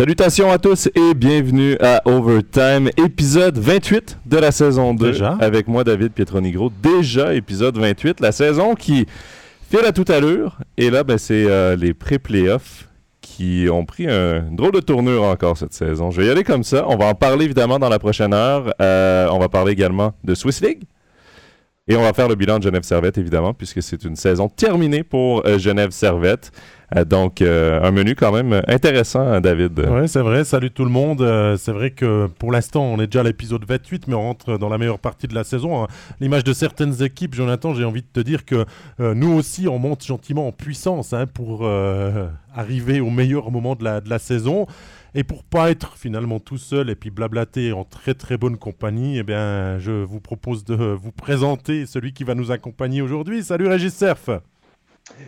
Salutations à tous et bienvenue à Overtime, épisode 28 de la saison 2. Déjà? Avec moi, David Pietronigro. Déjà, épisode 28, la saison qui file à toute allure. Et là, ben, c'est euh, les pré-playoffs qui ont pris un une drôle de tournure encore cette saison. Je vais y aller comme ça. On va en parler évidemment dans la prochaine heure. Euh, on va parler également de Swiss League. Et on va faire le bilan de Genève Servette, évidemment, puisque c'est une saison terminée pour euh, Genève Servette. Euh, donc, euh, un menu quand même intéressant, hein, David. Ouais, c'est vrai. Salut tout le monde. C'est vrai que pour l'instant, on est déjà à l'épisode 28, mais on rentre dans la meilleure partie de la saison. hein. L'image de certaines équipes, Jonathan, j'ai envie de te dire que nous aussi, on monte gentiment en puissance hein, pour arriver au meilleur moment de la saison. Et pour pas être finalement tout seul et puis blablater en très très bonne compagnie, eh bien, je vous propose de vous présenter celui qui va nous accompagner aujourd'hui. Salut Régis Surf.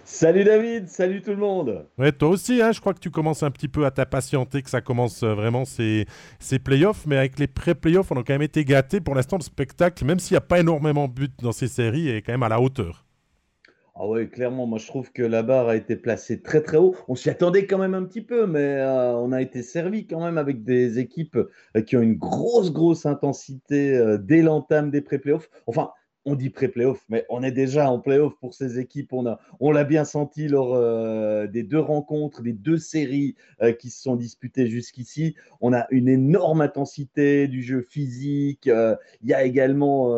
Salut David, salut tout le monde. Ouais, toi aussi, hein, je crois que tu commences un petit peu à t'impatienter, que ça commence euh, vraiment ces, ces playoffs, mais avec les pré-playoffs, on a quand même été gâtés. Pour l'instant, le spectacle, même s'il n'y a pas énormément de buts dans ces séries, est quand même à la hauteur. Ah ouais, clairement, moi je trouve que la barre a été placée très très haut. On s'y attendait quand même un petit peu, mais euh, on a été servi quand même avec des équipes euh, qui ont une grosse grosse intensité euh, dès l'entame des pré-playoffs. Enfin, on dit pré-playoffs, mais on est déjà en playoffs pour ces équipes. On on l'a bien senti lors euh, des deux rencontres, des deux séries euh, qui se sont disputées jusqu'ici. On a une énorme intensité du jeu physique. euh, Il y a également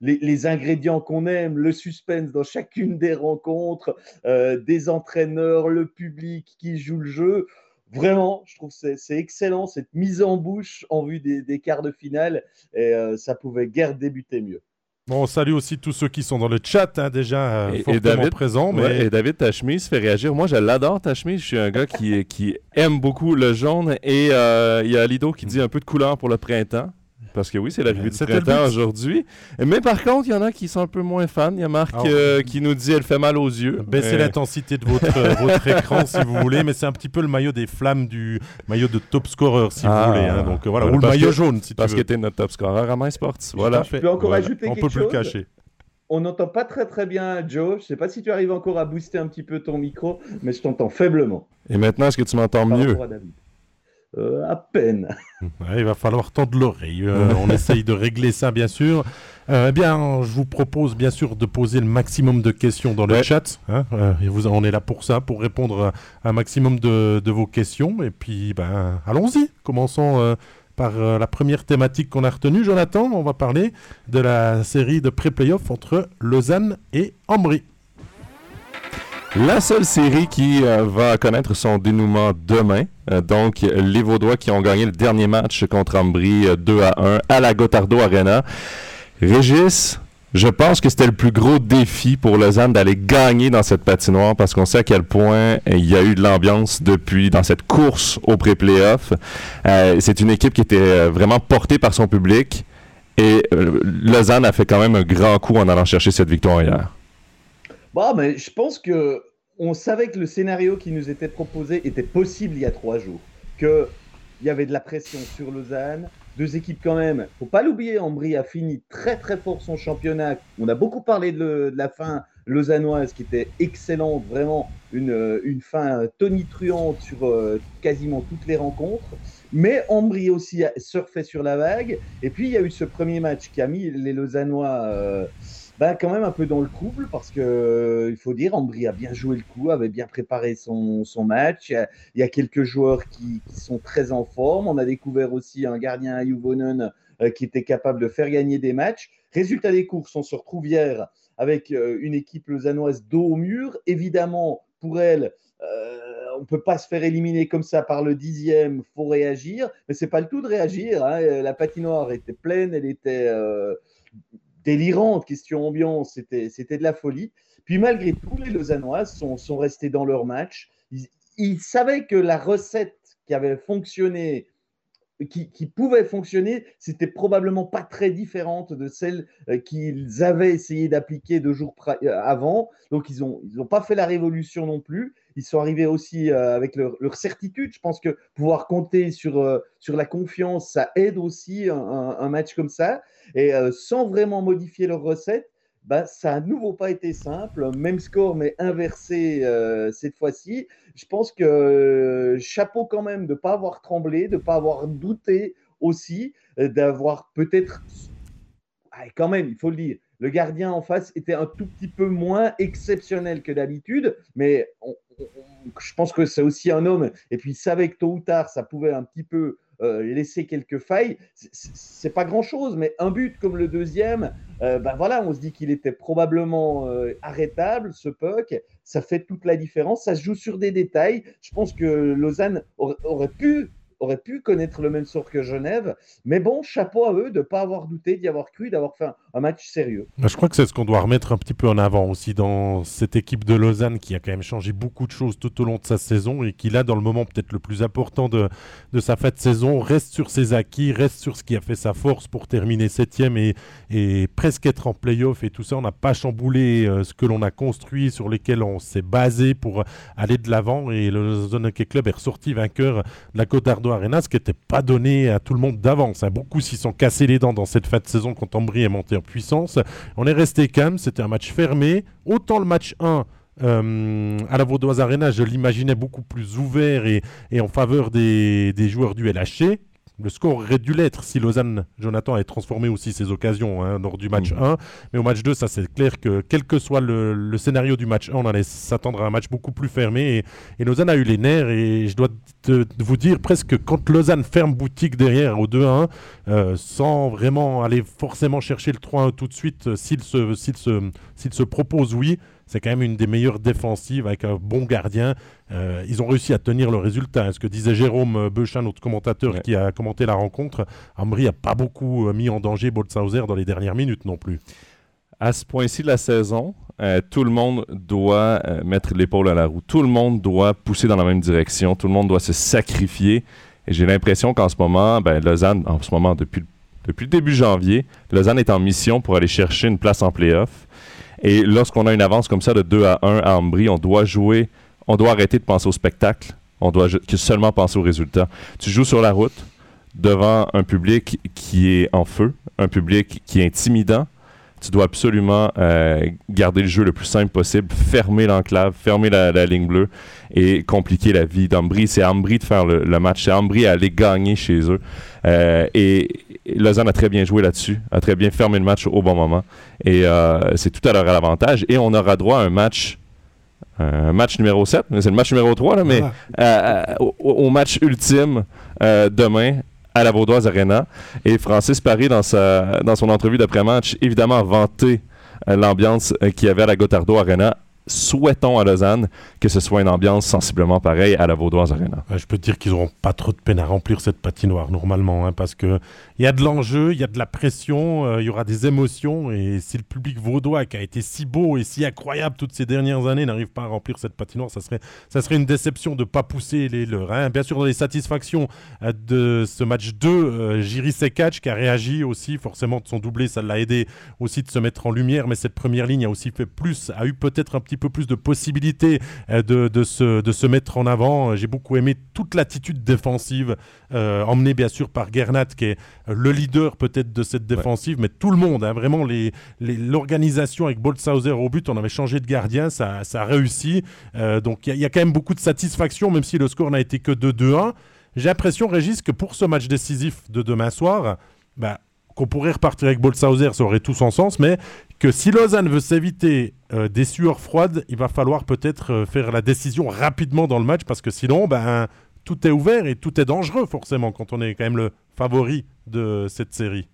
les, ingrédients qu'on aime, le suspense dans chacune des rencontres, des entraîneurs, le public qui joue le jeu. Vraiment, je trouve que c'est excellent cette mise en bouche en vue des, des quarts de finale et ça pouvait guère débuter mieux. Bon, on salue aussi tous ceux qui sont dans le chat, hein, déjà euh, Et- David- présents. Mais... Ouais, et David, ta chemise fait réagir. Moi, je l'adore, ta chemise. Je suis un gars qui, qui aime beaucoup le jaune. Et euh, il y a Lido qui dit un peu de couleur pour le printemps. Parce que oui, c'est l'arrivée du C'était le printemps but. aujourd'hui. Mais par contre, il y en a qui sont un peu moins fans. Il y a Marc Ah, euh, qui nous dit elle fait mal aux yeux. Baissez Euh, l'intensité de votre, euh, votre écran si vous voulez, mais c'est un petit peu le maillot des flammes du maillot de top scorer si Ah. vous voulez. hein. Donc euh, voilà, ou le parce maillot que- jaune si Parce tu que veux. t'es notre top scorer à Main Sports. Tout Voilà. Je peux encore Voilà. ajouter On quelque peut plus le chose cacher. On n'entend pas très très bien Joe. Je ne sais pas si tu arrives encore à booster un petit peu ton micro, mais je t'entends faiblement Et maintenant, est-ce que tu m'entends mieux? Rapport à David. Euh, à peine. Ouais, il va falloir tendre l'oreille. Euh, on essaye de régler ça, bien sûr. Euh, eh bien, je vous propose, bien sûr, de poser le maximum de questions dans le Ouais. chat. hein. Et vous, on est là pour ça, pour répondre à un maximum de, de vos questions. Et puis, ben, allons-y. Commençons par la première thématique qu'on a retenue. Jonathan, on va parler de la série de pré-playoff entre Lausanne et Ambry. La seule série qui euh, va connaître son dénouement demain. Euh, donc, les Vaudois qui ont gagné le dernier match contre Ambry euh, 2 à 1 à la Gotardo Arena. Régis, je pense que c'était le plus gros défi pour Lausanne d'aller gagner dans cette patinoire parce qu'on sait à quel point euh, il y a eu de l'ambiance depuis dans cette course au pré-playoff. Euh, c'est une équipe qui était euh, vraiment portée par son public et euh, Lausanne a fait quand même un grand coup en allant chercher cette victoire hier. Bon, mais je pense que on savait que le scénario qui nous était proposé était possible il y a trois jours. Que il y avait de la pression sur Lausanne. Deux équipes quand même. Faut pas l'oublier, Ambry a fini très très fort son championnat. On a beaucoup parlé de, la fin lausannoise qui était excellente, vraiment une, euh, une fin tonitruante sur euh, quasiment toutes les rencontres. Mais Ambry aussi a surfé sur la vague. Et puis il y a eu ce premier match qui a mis les Lausannois euh, ben, quand même un peu dans le trouble parce que euh, il faut dire, Ambry a bien joué le coup, avait bien préparé son, son match. Il y, a, il quelques joueurs qui, sont très en forme. On a découvert aussi un gardien Juvonen euh, qui était capable de faire gagner des matchs. Résultat des courses, on se retrouve hier avec euh, une équipe lausannoise dos au mur. Évidemment, pour elle, euh, on ne peut pas se faire éliminer comme ça par le dixième, faut réagir. Mais c'est pas le tout de réagir. hein. La patinoire était pleine, elle était délirante. Question ambiance, c'était c'était de la folie. Puis malgré tout, les Lausannoises sont, sont restés dans leur match. Ils savaient que la recette qui avait fonctionné qui, pouvait fonctionner, c'était probablement pas très différente de celle euh, qu'ils avaient essayé d'appliquer deux jours euh, avant. Donc ils n'ont ils pas fait la révolution non plus. Ils sont arrivés aussi euh, avec leur, certitude. Je pense que pouvoir compter sur, sur la confiance, ça aide aussi un, un- match comme ça. Et sans vraiment modifier leur recette, bah, ça n'a nouveau pas été simple. Même score, mais inversé euh, cette fois-ci. Je pense que euh, chapeau quand même de ne pas avoir tremblé, de ne pas avoir douté aussi, euh, d'avoir peut-être. Ah, quand même, il faut le dire, le gardien en face était un tout petit peu moins exceptionnel que d'habitude, mais je pense que c'est aussi un homme, et puis il savait que tôt ou tard, ça pouvait un petit peu euh, laisser quelques failles, c'est pas grand chose, mais un but comme le deuxième, euh, ben voilà, on se dit qu'il était probablement euh, arrêtable, ce puck, ça fait toute la différence, ça se joue sur des détails. Je pense que Lausanne aurait pu aurait pu connaître le même sort que Genève. Mais bon, chapeau à eux de ne pas avoir douté, d'y avoir cru, d'avoir fait un, match sérieux. Je crois que c'est ce qu'on doit remettre un petit peu en avant aussi dans cette équipe de Lausanne qui a quand même changé beaucoup de choses tout au long de sa saison et qui, là, dans le moment peut-être le plus important de, de sa fête saison, reste sur ses acquis, reste sur ce qui a fait sa force pour terminer septième et, et presque être en playoff et tout ça. On n'a pas chamboulé euh, ce que l'on a construit, sur lesquels on s'est basé pour aller de l'avant et le Lausanne Hockey Club est ressorti vainqueur de la Côte Arena, ce qui n'était pas donné à tout le monde d'avance. Hein. Beaucoup s'y sont cassés les dents dans cette fin de saison quand Ambry est monté en puissance. On est resté calme, c'était un match fermé. Autant le match 1 euh, à la Vaudoise Arena, je l'imaginais beaucoup plus ouvert et, en faveur des, des joueurs du LHC. Le score aurait dû l'être si Lausanne, Jonathan, avait transformé aussi ses occasions hein, lors du match 1. Mmh. Mais au match 2, ça c'est clair que quel que soit le, scénario du match 1, on allait s'attendre à un match beaucoup plus fermé. Et, Lausanne a eu les nerfs. Et je dois vous dire presque quand Lausanne ferme boutique derrière au 2-1, euh, sans vraiment aller forcément chercher le 3-1 tout de suite, euh, s'il se, se, se propose, oui c'est quand même une des meilleures défensives avec un bon gardien. Euh, ils ont réussi à tenir le résultat. Ce que disait Jérôme Beuchin, notre commentateur qui a commenté la rencontre, Ambry n'a pas beaucoup euh, mis en danger Boltzhauser dans les dernières minutes non plus. À ce point-ci de la saison, euh, tout le monde doit mettre l'épaule à la roue. Tout le monde doit pousser dans la même direction. Tout le monde doit se sacrifier. Et j'ai l'impression qu'en ce moment, ben, Lausanne, en ce moment, depuis, depuis le début janvier, Lausanne est en mission pour aller chercher une place en playoff. Et lorsqu'on a une avance comme ça de 2 à 1 à Ambry, on doit jouer, on doit arrêter de penser au spectacle. On doit seulement penser au résultat. Tu joues sur la route devant un public qui est en feu, un public qui est intimidant. Tu dois absolument euh, garder le jeu le plus simple possible, fermer l'enclave, fermer la, ligne bleue et compliquer la vie d'Ambry. C'est Ambry de faire le, match. C'est Ambry à aller gagner chez eux. Euh, et, Lausanne a très bien joué là-dessus, a très bien fermé le match au bon moment. Et euh, c'est tout à leur avantage. Et on aura droit à un match un match numéro 7, c'est le match numéro 3, là, mais euh, au, match ultime demain à la Vaudoise Arena. Et Francis Paris, dans, sa, dans son entrevue d'après-match, évidemment a vanté l'ambiance qu'il y avait à la Gotardo Arena souhaitons à Lausanne que ce soit une ambiance sensiblement pareille à la Vaudoise Arena. je peux te dire qu'ils n'auront pas trop de peine à remplir cette patinoire normalement, hein, parce qu'il y a de l'enjeu, il y a de la pression, euh, il y aura des émotions, et si le public vaudois qui a été si beau et si incroyable toutes ces dernières années n'arrive pas à remplir cette patinoire, ça serait, ça serait une déception de ne pas pousser les leurs. Hein. Bien sûr, dans les satisfactions euh, de ce match 2, euh, Jiri Sekach qui a réagi aussi, forcément de son doublé, ça l'a aidé aussi de se mettre en lumière, mais cette première ligne a aussi fait plus, a eu peut-être un petit peu plus de possibilités euh, de, de, se, de se mettre en avant. J'ai beaucoup aimé toute l'attitude défensive, euh, emmenée bien sûr par Gernat, qui est le leader peut-être de cette défensive, mais tout le monde, hein, vraiment l'organisation les, avec Boltzhauser au but, on avait changé de gardien, ça, ça a réussi. Euh, donc il y, a quand même beaucoup de satisfaction, même si le score n'a été que de 2-1. J'ai l'impression, Régis, que pour ce match décisif de demain soir, bah, qu'on pourrait repartir avec Boltzhauser, ça aurait tout son sens, mais que si Lausanne veut s'éviter euh, des sueurs froides, il va falloir peut-être euh, faire la décision rapidement dans le match, parce que sinon, ben, tout est ouvert et tout est dangereux forcément quand on est quand même le favori de cette série.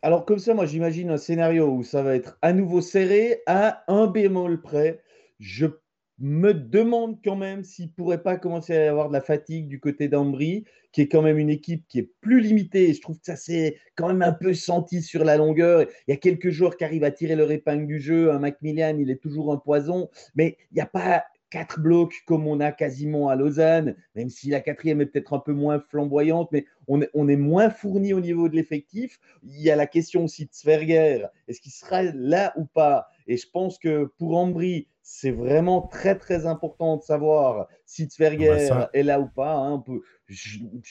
Alors comme ça, moi j'imagine un scénario où ça va être à nouveau serré à un bémol près. Je me demande quand même s'il ne pourrait pas commencer à y avoir de la fatigue du côté d'Ambry, qui est quand même une équipe qui est plus limitée. Et je trouve que ça s'est quand même un peu senti sur la longueur. Il y a quelques joueurs qui arrivent à tirer leur épingle du jeu. Un Macmillan, il est toujours un poison. Mais il n'y a pas quatre blocs comme on a quasiment à Lausanne, même si la quatrième est peut-être un peu moins flamboyante, mais on est, on est moins fourni au niveau de l'effectif. Il y a la question aussi de Sverger, est-ce qu'il sera là ou pas? Et je pense que pour Ambry, c'est vraiment très très important de savoir si Tverger ah bah est là ou pas. Hein. On peut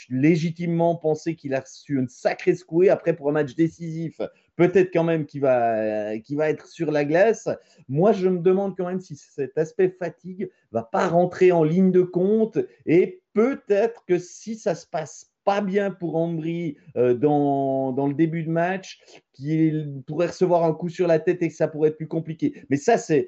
légitimement penser qu'il a reçu une sacrée secouée. Après, pour un match décisif, peut-être quand même qu'il va, va être sur la glace. Moi, je me demande quand même si cet aspect fatigue va pas rentrer en ligne de compte et peut-être que si ça se passe pas bien pour Ambry euh, dans, dans, le début de match, qu'il pourrait recevoir un coup sur la tête et que ça pourrait être plus compliqué. Mais ça, c'est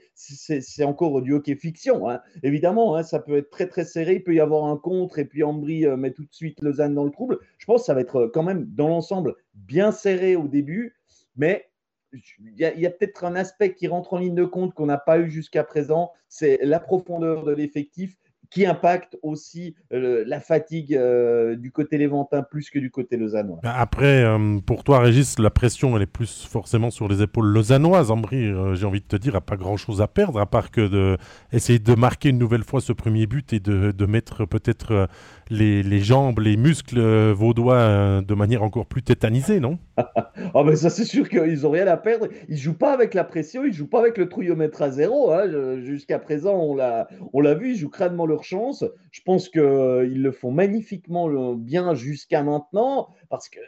encore du hockey fiction. Hein. Évidemment, hein, ça peut être très très serré, il peut y avoir un contre et puis Ambry euh, met tout de suite Lausanne dans le trouble. Je pense que ça va être quand même dans l'ensemble bien serré au début, mais il y a peut-être un aspect qui rentre en ligne de compte qu'on n'a pas eu jusqu'à présent, c'est la profondeur de l'effectif qui impacte aussi euh, la fatigue euh, du côté léventin plus que du côté lausannois. Bah, après, euh, pour toi, Régis, la pression, elle est plus forcément sur les épaules lausannoises. Ambry, j'ai envie de te dire, n'a pas grand-chose à perdre, à part que d'essayer de, de marquer une nouvelle fois ce premier but et de, de mettre peut-être les, jambes, les muscles vaudois de manière encore plus tétanisée, non? Ah ben ça c'est sûr qu'ils n'ont rien à perdre. Ils jouent pas avec la pression, ils jouent pas avec le trouillomètre à zéro. Hein. Jusqu'à présent, on l'a, on l'a vu, ils jouent crânement leur chance. Je pense qu'ils le font magnifiquement bien jusqu'à maintenant, parce que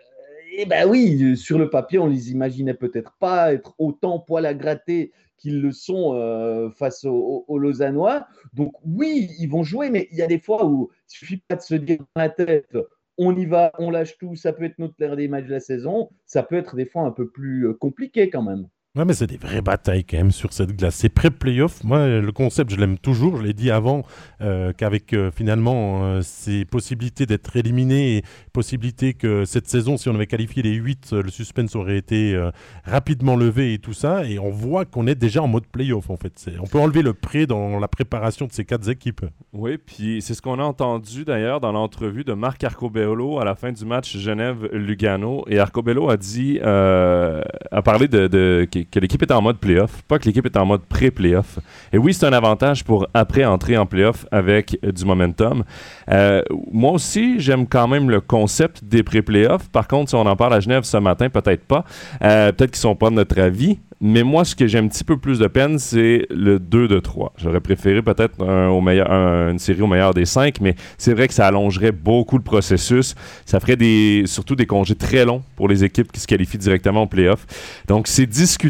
eh ben oui, sur le papier, on les imaginait peut-être pas être autant poil à gratter qu'ils le sont euh, face aux, Lausannois. Donc oui, ils vont jouer, mais il y a des fois où il suffit pas de se dire dans la tête, on y va, on lâche tout, ça peut être notre dernier match de la saison, ça peut être des fois un peu plus euh, compliqué quand même. Ouais, mais c'est des vraies batailles quand même sur cette glace. C'est pré-playoff. Moi, le concept, je l'aime toujours. Je l'ai dit avant euh, qu'avec euh, finalement euh, ces possibilités d'être éliminé et possibilité que cette saison, si on avait qualifié les 8, le suspense aurait été rapidement levé et tout ça. Et on voit qu'on est déjà en mode playoff en fait. On peut enlever le pré dans la préparation de ces quatre équipes. Oui, puis c'est ce qu'on a entendu d'ailleurs dans l'entrevue de Marc Arcobello à la fin du match Genève-Lugano. Et Arcobello a dit, a parlé de, de que l'équipe est en mode playoff, pas que l'équipe est en mode pré-playoff. Et oui, c'est un avantage pour après entrer en playoff avec du momentum. Euh, moi aussi, j'aime quand même le concept des pré-playoffs. Par contre, si on en parle à Genève ce matin, peut-être pas. Euh, peut-être qu'ils sont pas de notre avis. Mais moi, ce que j'ai un petit peu plus de peine, c'est le 2 de 3. J'aurais préféré peut-être une série au meilleur des 5, mais c'est vrai que ça allongerait beaucoup le processus. Ça ferait surtout des congés très longs pour les équipes qui se qualifient directement au playoff. Donc, c'est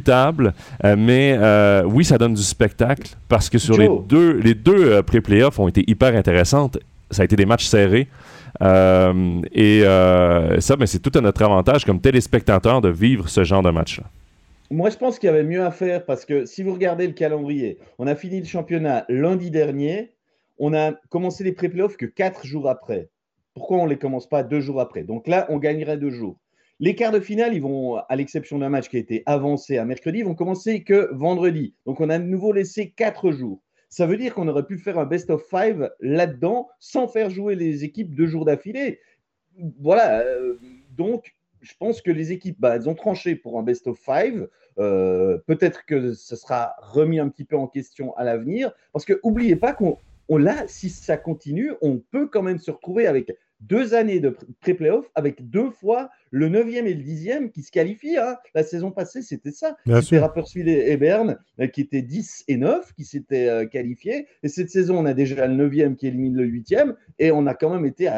discutable, euh, mais euh, oui, ça donne du spectacle parce que sur les deux, les deux euh, pré-playoffs ont été hyper intéressantes. Ça a été des matchs serrés. et ça, ben, c'est tout à notre avantage comme téléspectateur de vivre ce genre de match-là. Moi, je pense qu'il y avait mieux à faire parce que si vous regardez le calendrier, on a fini le championnat lundi dernier. On a commencé les pré-playoffs que quatre jours après. Pourquoi on ne les commence pas deux jours après? Donc là, on gagnerait deux jours. Les quarts de finale, ils vont, à l'exception d'un match qui a été avancé à mercredi, vont commencer que vendredi. Donc on a de nouveau laissé quatre jours. Ça veut dire qu'on aurait pu faire un best of five là-dedans sans faire jouer les équipes deux jours d'affilée. Voilà. Euh, donc je pense que les équipes, bah, elles ont tranché pour un best of five. Euh, peut-être que ce sera remis un petit peu en question à l'avenir. Parce que n'oubliez pas qu'on là, si ça continue, on peut quand même se retrouver avec deux années de pré-playoff, avec deux fois le 9e et le 10e qui se qualifient. Hein. La saison passée, c'était ça. C'était Rapperswil et Berne euh, qui étaient 10 et 9 qui s'étaient euh, qualifiés. Et cette saison, on a déjà le 9e qui élimine le 8e. Et on a quand même été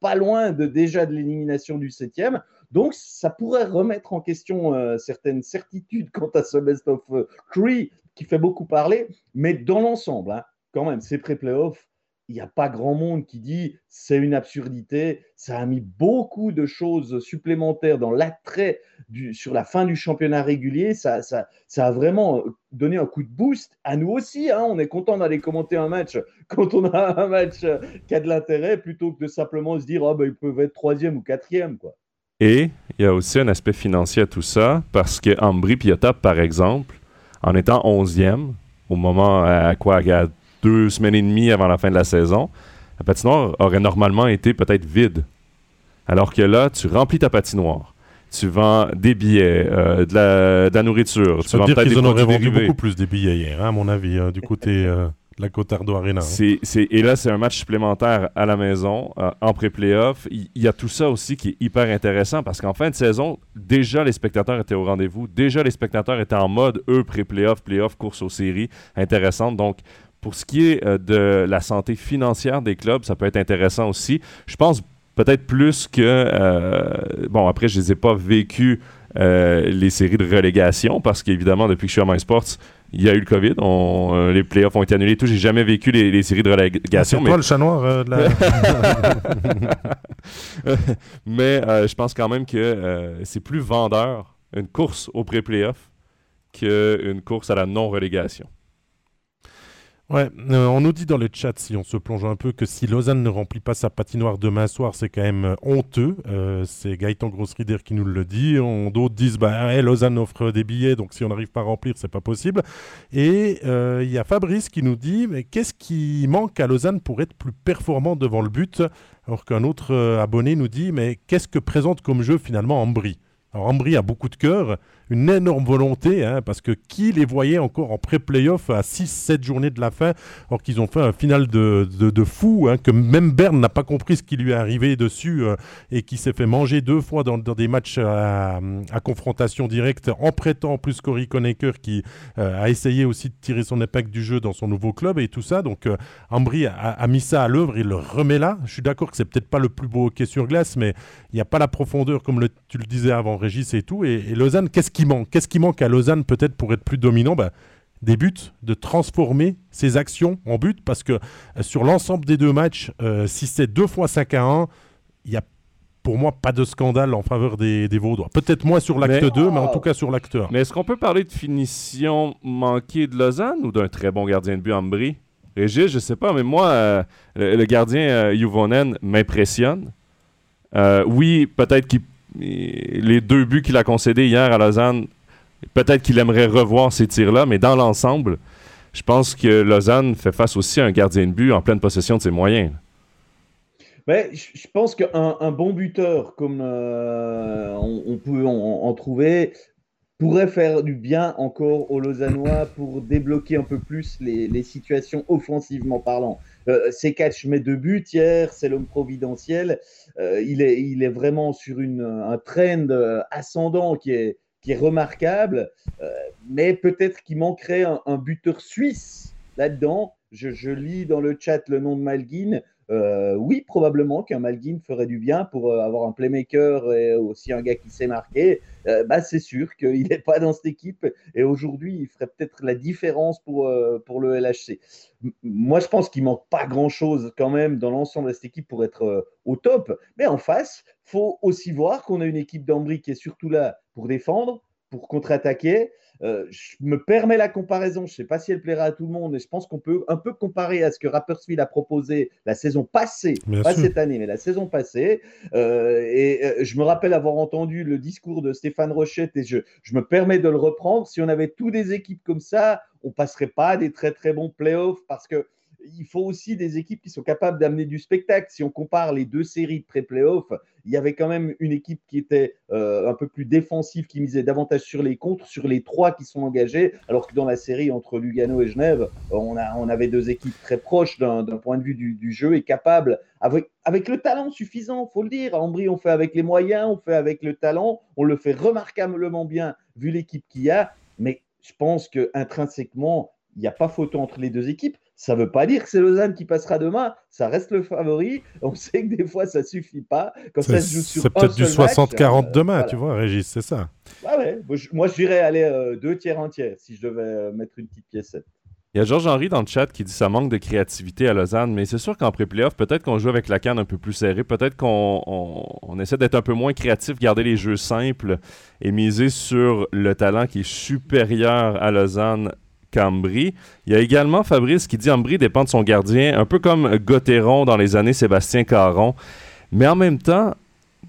pas loin de déjà de l'élimination du 7e. Donc, ça pourrait remettre en question euh, certaines certitudes quant à ce best of three qui fait beaucoup parler. Mais dans l'ensemble, hein, quand même, ces pré-playoffs, il n'y a pas grand monde qui dit c'est une absurdité. Ça a mis beaucoup de choses supplémentaires dans l'attrait sur la fin du championnat régulier. Ça, ça, ça, a vraiment donné un coup de boost à nous aussi. Hein. On est content d'aller commenter un match quand on a un match qui a de l'intérêt plutôt que de simplement se dire oh, ben, ils peuvent être troisième ou quatrième. Quoi. Et il y a aussi un aspect financier à tout ça, parce que Piotap, par exemple, en étant 11e, au moment à quoi, il deux semaines et demie avant la fin de la saison, la patinoire aurait normalement été peut-être vide. Alors que là, tu remplis ta patinoire. Tu vends des billets, euh, de, la, nourriture. tu vends peut-être des en auraient vendu beaucoup plus des billets hier, hein, à mon avis, euh, du côté euh, la Cotardo Arena. Hein. et là, c'est un match supplémentaire à la maison, en pré-playoff. Il y, a tout ça aussi qui est hyper intéressant parce qu'en fin de saison, déjà les spectateurs étaient au rendez-vous. Déjà les spectateurs étaient en mode, eux, pré-playoff, playoff, course aux séries. Intéressante. Donc, pour ce qui est euh, de la santé financière des clubs, ça peut être intéressant aussi. Je pense peut-être plus que... Euh, bon, après, je ne les ai pas vécus les séries de relégation parce qu'évidemment, depuis que je suis à MySports, il y a eu le COVID, on, les playoffs ont été annulés et tout. J'ai jamais vécu les, séries de relégation. C'est mais... toi le chat noir de la... mais je pense quand même que c'est plus vendeur une course au pré-playoff qu'une course à la non-relégation. Ouais, euh, on nous dit dans le chat, si on se plonge un peu, que si Lausanne ne remplit pas sa patinoire demain soir, c'est quand même euh, honteux. Euh, c'est Gaëtan Grossrider qui nous le dit. D'autres disent, bah, Lausanne offre des billets, donc si on n'arrive pas à remplir, c'est pas possible. Et il y a Fabrice qui nous dit, mais qu'est-ce qui manque à Lausanne pour être plus performant devant le but? Alors qu'un autre abonné nous dit, mais qu'est-ce que présente comme jeu finalement Ambry? Alors Ambry a beaucoup de cœur, une énorme volonté, hein, parce que qui les voyait encore en pré-playoff à 6-7 journées de la fin, alors qu'ils ont fait un final de, de, fou, hein, que même Berne n'a pas compris ce qui lui est arrivé dessus, euh, et qui s'est fait manger deux fois dans, des matchs à, confrontation directe, en prêtant plus Cory Conacher, qui euh, a essayé aussi de tirer son épingle du jeu dans son nouveau club, et tout ça. Donc euh, Ambry a, mis ça à l'œuvre, il le remet là. Je suis d'accord que c'est peut-être pas le plus beau hockey sur glace, mais il n'y a pas la profondeur, comme tu le disais avant, Régis, et tout. Et, et Lausanne, qu'est-ce manque Qu'est-ce qui manque à Lausanne peut-être pour être plus dominant? Bah, Des buts, de transformer ses actions en buts, parce que euh, sur l'ensemble des deux matchs, euh, si c'est deux fois 5 à 1, il y a pour moi, pas de scandale en faveur des, des Vaudois. Peut-être moins sur l'acte 2, mais en tout cas sur l'acte 1. Mais est-ce qu'on peut parler de finition manquée de Lausanne ou d'un très bon gardien de but Brie Régis, je sais pas, mais moi, euh, le, gardien Juvonen m'impressionne. oui, peut-être qu'il les deux buts qu'il a concédés hier à Lausanne, peut-être qu'il aimerait revoir ces tirs-là, mais dans l'ensemble, je pense que Lausanne fait face aussi à un gardien de but en pleine possession de ses moyens. Mais je pense qu'un bon buteur, comme euh, on, peut en, trouver, pourrait faire du bien encore aux Lausannois pour débloquer un peu plus les, situations offensivement parlant. Euh, c'est catch met deux buts hier, c'est l'homme providentiel. Euh, il, est, il est vraiment sur une, un trend euh, ascendant qui est, qui est remarquable, euh, mais peut-être qu'il manquerait un, buteur suisse là-dedans. Je, je, lis dans le chat le nom de Malguin. Euh, oui, probablement qu'un Malguin ferait du bien pour euh, avoir un playmaker et aussi un gars qui sait marquer. Euh, bah, c'est sûr qu'il n'est pas dans cette équipe et aujourd'hui, il ferait peut-être la différence pour, pour le LHC. moi, je pense qu'il manque pas grand-chose quand même dans l'ensemble de cette équipe pour être au top. Mais en face, faut aussi voir qu'on a une équipe d'Ambry qui est surtout là pour défendre, pour contre-attaquer. Euh, je me permets la comparaison, je ne sais pas si elle plaira à tout le monde, mais je pense qu'on peut un peu comparer à ce que Rapperswil a proposé la saison passée, pas cette année, mais la saison passée. Euh, et euh, je me rappelle avoir entendu le discours de Stéphane Rochette et je, je me permets de le reprendre. Si on avait tous des équipes comme ça, on passerait pas des très très bons playoffs parce que il faut aussi des équipes qui sont capables d'amener du spectacle. Si on compare les deux séries de pré-playoff, il y avait quand même une équipe qui était euh, un peu plus défensive, qui misait davantage sur les contres, sur les trois qui sont engagés, alors que dans la série entre Lugano et Genève, on, a, on avait deux équipes très proches d'un point de vue du, jeu et capables, avec, avec le talent suffisant, faut le dire. À Ambry, on fait avec les moyens, on fait avec le talent, on le fait remarquablement bien vu l'équipe qu'il y a, mais je pense que intrinsèquement, il n'y a pas photo entre les deux équipes. Ça ne veut pas dire que c'est Lausanne qui passera demain. Ça reste le favori. On sait que des fois, ça ne suffit pas. C'est peut-être du 60-40 euh, demain, tu vois, Régis, c'est ça. ouais. Moi, je dirais aller euh, deux tiers, un tiers, si je devais euh, mettre une petite pièce. Il y a Georges-Henri dans le chat qui dit ça manque de créativité à Lausanne, mais c'est sûr qu'en pré-playoff, peut-être qu'on joue avec la canne un peu plus serrée, peut-être qu'on essaie d'être un peu moins créatif, garder les jeux simples et miser sur le talent qui est supérieur à Lausanne Cambry. Il y a également Fabrice qui dit Ambry dépend de son gardien, un peu comme Gauthieron dans les années Sébastien Caron. Mais en même temps,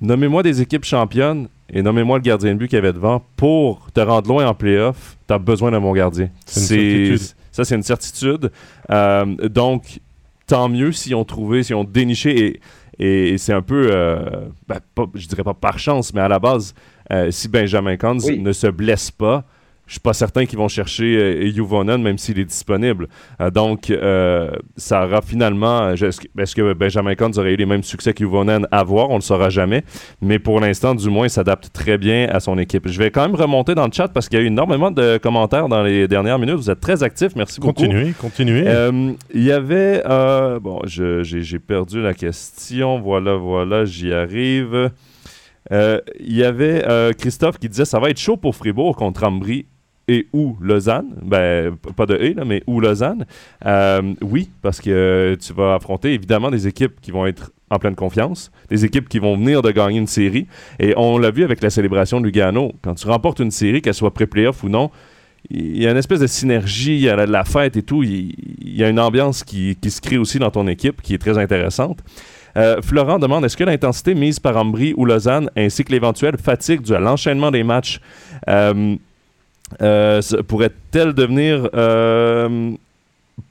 nommez-moi des équipes championnes et nommez-moi le gardien de but qu'il y avait devant. Pour te rendre loin en playoff, tu as besoin d'un bon gardien. C'est ça, c'est une certitude. Euh, donc, tant mieux si on trouvait, si on déniché. Et, c'est un peu, euh, ben, je dirais pas par chance, mais à la base, euh, si Benjamin Kahn ne se blesse pas, je suis pas certain qu'ils vont chercher euh, même s'il est disponible. Euh, donc, euh, ça aura finalement. Est-ce que Benjamin Kahn aurait eu les mêmes succès qu'Juvonen à voir? On ne le saura jamais. Mais pour l'instant, du moins, il s'adapte très bien à son équipe. Je vais quand même remonter dans le chat parce qu'il y a eu énormément de commentaires dans les dernières minutes. Vous êtes très actifs. Merci beaucoup. Continuez, continuez. Euh, il y avait. bon, j'ai perdu la question. Voilà, voilà, j'y arrive. il y avait Christophe qui disait ça va être chaud pour Fribourg contre Ambry et ou Lausanne, ben, pas de et, mais ou Lausanne. oui, parce que tu vas affronter évidemment des équipes qui vont être en pleine confiance, des équipes qui vont venir de gagner une série. Et on l'a vu avec la célébration de Lugano. Quand tu remportes une série, qu'elle soit pré-playoff ou non, il y a une espèce de synergie, il y a de la fête et tout. Il, y a une ambiance qui, se crée aussi dans ton équipe qui est très intéressante. Euh, Florent demande est-ce que l'intensité mise par Ambry ou Lausanne ainsi que l'éventuelle fatigue due à l'enchaînement des matchs euh, euh, pourrait-elle devenir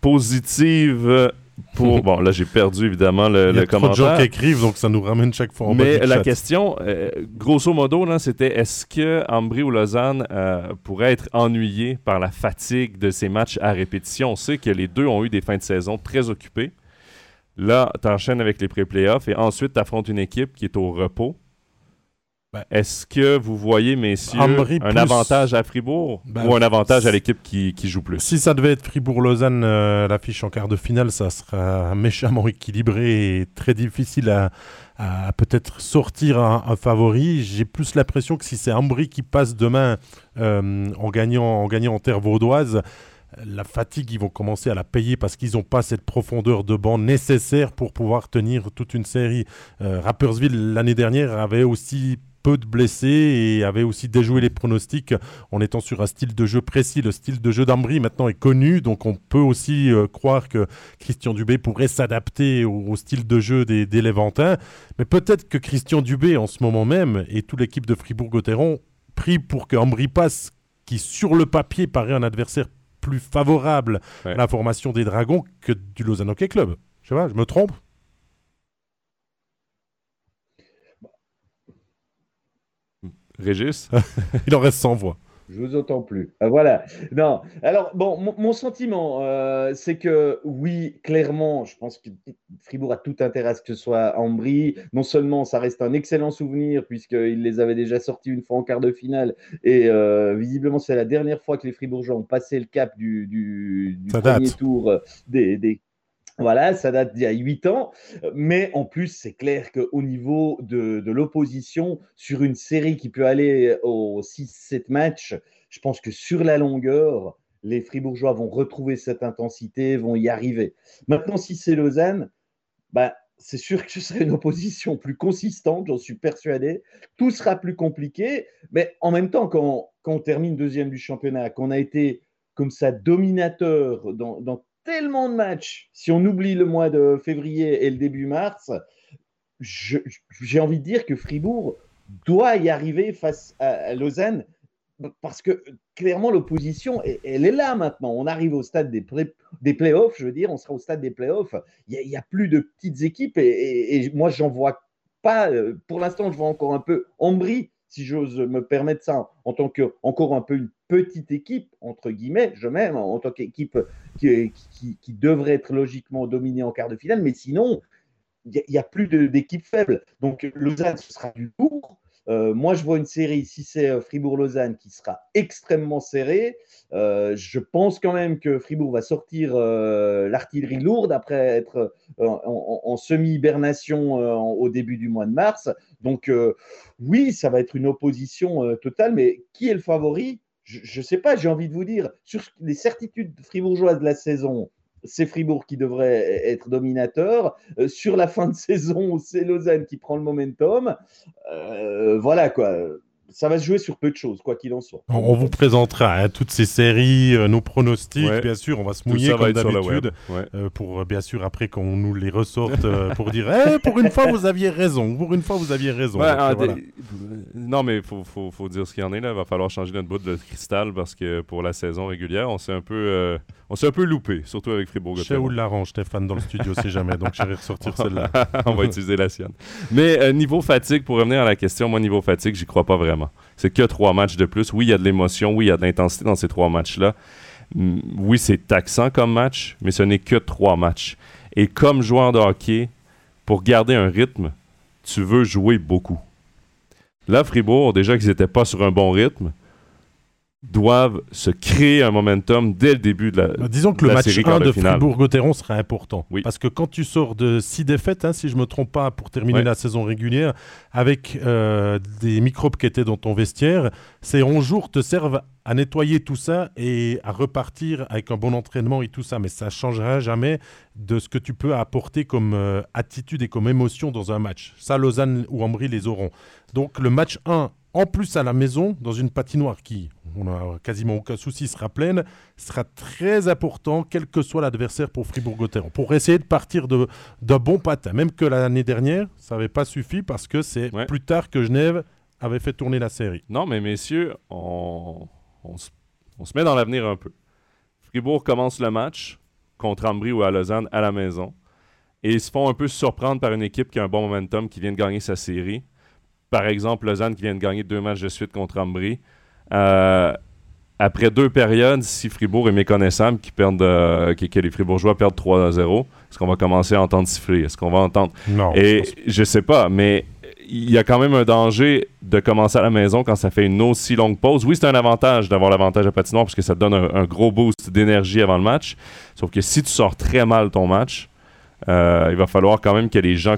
positive Bon, là, j'ai perdu évidemment le, Il y a commentaire. Trop de gens qui écrivent, donc ça nous ramène chaque fois en Mais la question, euh, grosso modo, c'était est-ce que Ambry ou Lausanne euh, pourrait être ennuyé par la fatigue de ces matchs à répétition? On sait que les deux ont eu des fins de saison très occupées. Là, tu enchaînes avec les pré-playoffs et ensuite, tu affrontes une équipe qui est au repos. Ben, Est-ce que vous voyez, messieurs, un avantage à Fribourg ben, ou un avantage à l'équipe qui, joue plus? Si ça devait être Fribourg-Lausanne, euh, l'affiche en quart de finale, ça sera méchamment équilibré et très difficile à, peut-être sortir un, favori. J'ai plus l'impression que si c'est Ambry qui passe demain euh, en, gagnant, en gagnant en terre vaudoise, la fatigue, ils vont commencer à la payer parce qu'ils n'ont pas cette profondeur de banc nécessaire pour pouvoir tenir toute une série. Euh, Rappersville, l'année dernière, avait aussi peu de blessés et avait aussi déjoué les pronostics en étant sur un style de jeu précis. Le style de jeu d'Ambry maintenant est connu, donc on peut aussi euh, croire que Christian Dubé pourrait s'adapter au, style de jeu des, des Léventins. Mais peut-être que Christian Dubé, en ce moment même, et toute l'équipe de Fribourg-Gotteron, prie pour que Ambry passe, qui sur le papier paraît un adversaire plus favorable à la formation des Dragons que du Lausanne Hockey Club. Je sais pas, je me trompe? Régis? Il en reste sans voix. Je vous entends plus. Ah, voilà. Non. Alors, bon, mon, sentiment, euh, c'est que oui, clairement, je pense que Fribourg a tout intérêt à ce que ce soit Ambry. Non seulement ça reste un excellent souvenir, puisqu'il les avait déjà sortis une fois en quart de finale, et euh, visiblement, c'est la dernière fois que les Fribourgeois ont passé le cap du, du, premier tour des, des voilà, ça date d'il y a huit ans. Mais en plus, c'est clair qu'au niveau de, l'opposition, sur une série qui peut aller aux 6-7 matchs, je pense que sur la longueur, les Fribourgeois vont retrouver cette intensité, vont y arriver. Maintenant, si c'est Lausanne, bah, c'est sûr que ce serait une opposition plus consistante, j'en suis persuadé. Tout sera plus compliqué, mais en même temps, quand, on termine deuxième du championnat, qu'on a été comme ça dominateur dans, dans tellement de matchs. Si on oublie le mois de février et le début mars, j'ai envie de dire que Fribourg doit y arriver face à, Lausanne parce que clairement l'opposition, elle est là maintenant. On arrive au stade des, des playoffs, je veux dire, on sera au stade des playoffs. Il n'y a, plus de petites équipes et, et moi, j'en vois pas. Euh, pour l'instant, je vois encore un peu Ambry si j'ose me permettre ça, en tant que encore un peu une petite équipe, entre guillemets, je m'aime, en tant qu'équipe qui, devrait être logiquement dominée en quart de finale, mais sinon, il n'y a, a, plus d'équipe faible. Donc Lausanne, ce sera du lourd. Euh, moi, je vois une série, si c'est euh, Fribourg-Lausanne, qui sera extrêmement serrée. Euh, je pense quand même que Fribourg va sortir l'artillerie lourde après être en, semi-hibernation au début du mois de mars. Donc, oui, ça va être une opposition totale, mais qui est le favori? Je ne sais pas, j'ai envie de vous dire, sur les certitudes fribourgeoises de la saison, c'est Fribourg qui devrait être dominateur. Euh, sur la fin de saison, c'est Lausanne qui prend le momentum. Euh, voilà quoi ça va se jouer sur peu de choses, quoi qu'il en soit. On, vous présentera hein, toutes ces séries, euh, nos pronostics, bien sûr, on va se mouiller comme d'habitude, euh, pour euh, bien sûr après qu'on nous les ressorte pour dire eh, pour une fois vous aviez raison, pour une fois vous aviez raison. Ah, non mais faut, faut, faut, dire ce qu'il y en est là, il va falloir changer notre bout de cristal parce que pour la saison régulière, on s'est un peu on s'est un peu loupé, surtout avec Fribourg. Je sais où l'arrange Stéphane dans le studio si jamais, donc j'irai ressortir celle-là. on va utiliser la sienne. Mais niveau fatigue, pour revenir à la question, moi niveau fatigue, j'y crois pas vraiment. C'est que trois matchs de plus. Oui, il y a de l'émotion, oui, il y a de l'intensité dans ces trois matchs-là. Mm, oui, c'est taxant comme match, mais ce n'est que trois matchs. Et comme joueur de hockey, pour garder un rythme, tu veux jouer beaucoup. Là, Fribourg, déjà qu'ils n'étaient pas sur un bon rythme, doivent se créer un momentum dès le début de la bah, Disons que le match 1 de, Fribourg-Gotteron serait important. Oui. Parce que quand tu sors de 6 défaites, hein, si je ne me trompe pas, pour terminer la saison régulière, avec euh, des microbes qui étaient dans ton vestiaire, ces 11 jours te servent à nettoyer tout ça et à repartir avec un bon entraînement et tout ça. Mais ça ne changera jamais de ce que tu peux apporter comme euh, attitude et comme émotion dans un match. Ça, Lausanne ou Ambry les auront. Donc le match 1 en plus à la maison, dans une patinoire qui, on n'a quasiment aucun souci, sera pleine, sera très important, quel que soit l'adversaire pour Fribourg-Gotteron, pour essayer de partir d'un bon patin. Même que l'année dernière, ça n'avait pas suffi parce que c'est plus tard que Genève avait fait tourner la série. Non, mais messieurs, on, se, met dans l'avenir un peu. Fribourg commence le match contre Ambry ou à Lausanne à la maison. Et ils se font un peu surprendre par une équipe qui a un bon momentum, qui vient de gagner sa série par exemple, Lausanne qui vient de gagner deux matchs de suite contre Ambry. Euh, après deux périodes, si Fribourg est méconnaissable, qui perdent, euh, que, les Fribourgeois perdent 3 à 0, est-ce qu'on va commencer à entendre siffler? Est-ce qu'on va entendre? Non. Et je sais pas, mais il y a quand même un danger de commencer à la maison quand ça fait une aussi longue pause. Oui, c'est un avantage d'avoir l'avantage à patinoire parce que ça te donne un, gros boost d'énergie avant le match. Sauf que si tu sors très mal ton match, euh, il va falloir quand même que les gens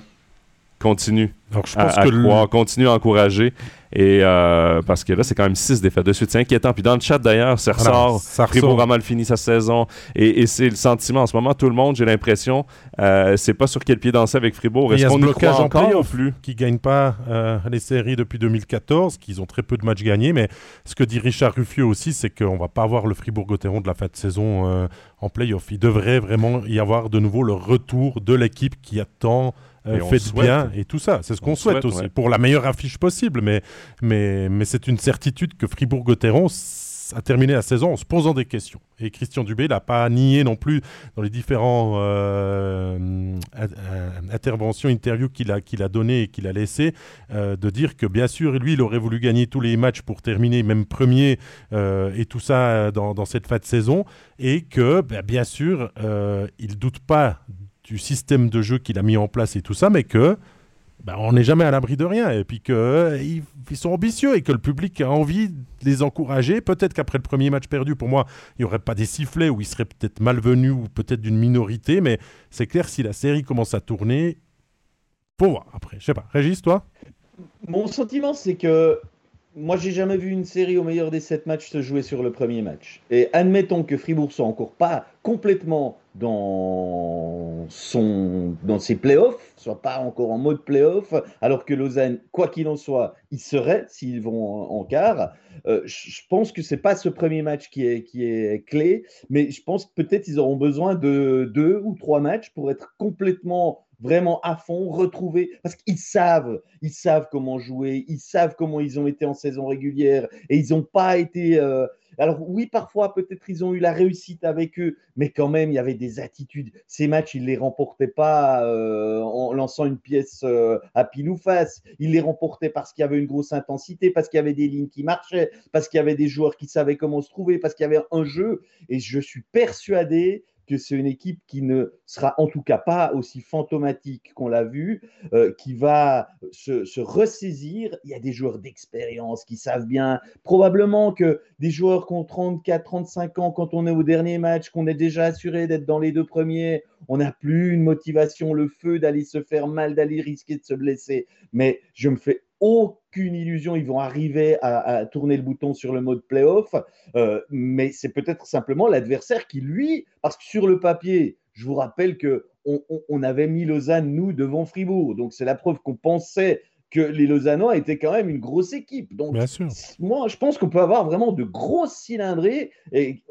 continue Donc, je pense à, que continue à encourager. Et euh, parce que là, c'est quand même six défaites de suite. C'est inquiétant. Puis dans le chat d'ailleurs, ça ressort. ça Fribourg a mal fini sa saison. Et, c'est le sentiment en ce moment. Tout le monde, j'ai l'impression, euh, c'est pas sur quel pied danser avec Fribourg. Est-ce qu'on blocage en encore plus? Qui gagne pas euh, les séries depuis 2014, qu'ils ont très peu de matchs gagnés. Mais ce que dit Richard Ruffieux aussi, c'est qu'on va pas avoir le Fribourg-Gotteron de la fin de saison en playoff. Il devrait vraiment y avoir de nouveau le retour de l'équipe qui attend euh, faites bien et tout ça. C'est ce qu'on souhaite, aussi, pour la meilleure affiche possible. Mais, mais, mais c'est une certitude que Fribourg-Gotteron a terminé la saison en se posant des questions. Et Christian Dubé n'a pas nié non plus dans les différentes euh, interventions, interviews qu'il a, qu'il a données et qu'il a laissées, euh, de dire que bien sûr, lui, il aurait voulu gagner tous les matchs pour terminer même premier et tout ça dans, dans, cette fin de saison. Et que, ben, bien sûr, il ne doute pas du système de jeu qu'il a mis en place et tout ça, mais que ben, on n'est jamais à l'abri de rien. Et puis qu'ils ils sont ambitieux et que le public a envie de les encourager. Peut-être qu'après le premier match perdu, pour moi, il n'y aurait pas des sifflets ou il serait peut-être malvenu ou peut-être d'une minorité. Mais c'est clair, si la série commence à tourner, pour voir après. Je sais pas. Régis, toi? Mon sentiment, c'est que moi, j'ai jamais vu une série au meilleur des sept matchs se jouer sur le premier match. Et admettons que Fribourg soit encore pas complètement dans son dans ses playoffs, soit pas encore en mode playoff, alors que Lausanne, quoi qu'il en soit, ils seraient s'ils vont en, quart. Euh, je pense que c'est pas ce premier match qui est qui est clé, mais je pense que peut-être ils auront besoin de deux ou trois matchs pour être complètement vraiment à fond, retrouver, parce qu'ils savent, ils savent comment jouer, ils savent comment ils ont été en saison régulière, et ils n'ont pas été... Euh, alors oui, parfois, peut-être ils ont eu la réussite avec eux, mais quand même, il y avait des attitudes. Ces matchs, ils ne les remportaient pas euh, en lançant une pièce euh, à pile ou face. Ils les remportaient parce qu'il y avait une grosse intensité, parce qu'il y avait des lignes qui marchaient, parce qu'il y avait des joueurs qui savaient comment se trouver, parce qu'il y avait un jeu. Et je suis persuadé que c'est une équipe qui ne sera en tout cas pas aussi fantomatique qu'on l'a vu, euh, qui va se, ressaisir. Il y a des joueurs d'expérience qui savent bien. Probablement que des joueurs qui ont 34, 35 ans, quand on est au dernier match, qu'on est déjà assuré d'être dans les deux premiers, on n'a plus une motivation, le feu d'aller se faire mal, d'aller risquer de se blesser. Mais je me fais aucune illusion, ils vont arriver à, tourner le bouton sur le mode playoff, euh, mais c'est peut-être simplement l'adversaire qui, lui, parce que sur le papier, je vous rappelle que on, avait mis Lausanne, nous, devant Fribourg, donc c'est la preuve qu'on pensait que les Lausannois étaient quand même une grosse équipe. Donc, moi, je pense qu'on peut avoir vraiment de grosses cylindrées. Et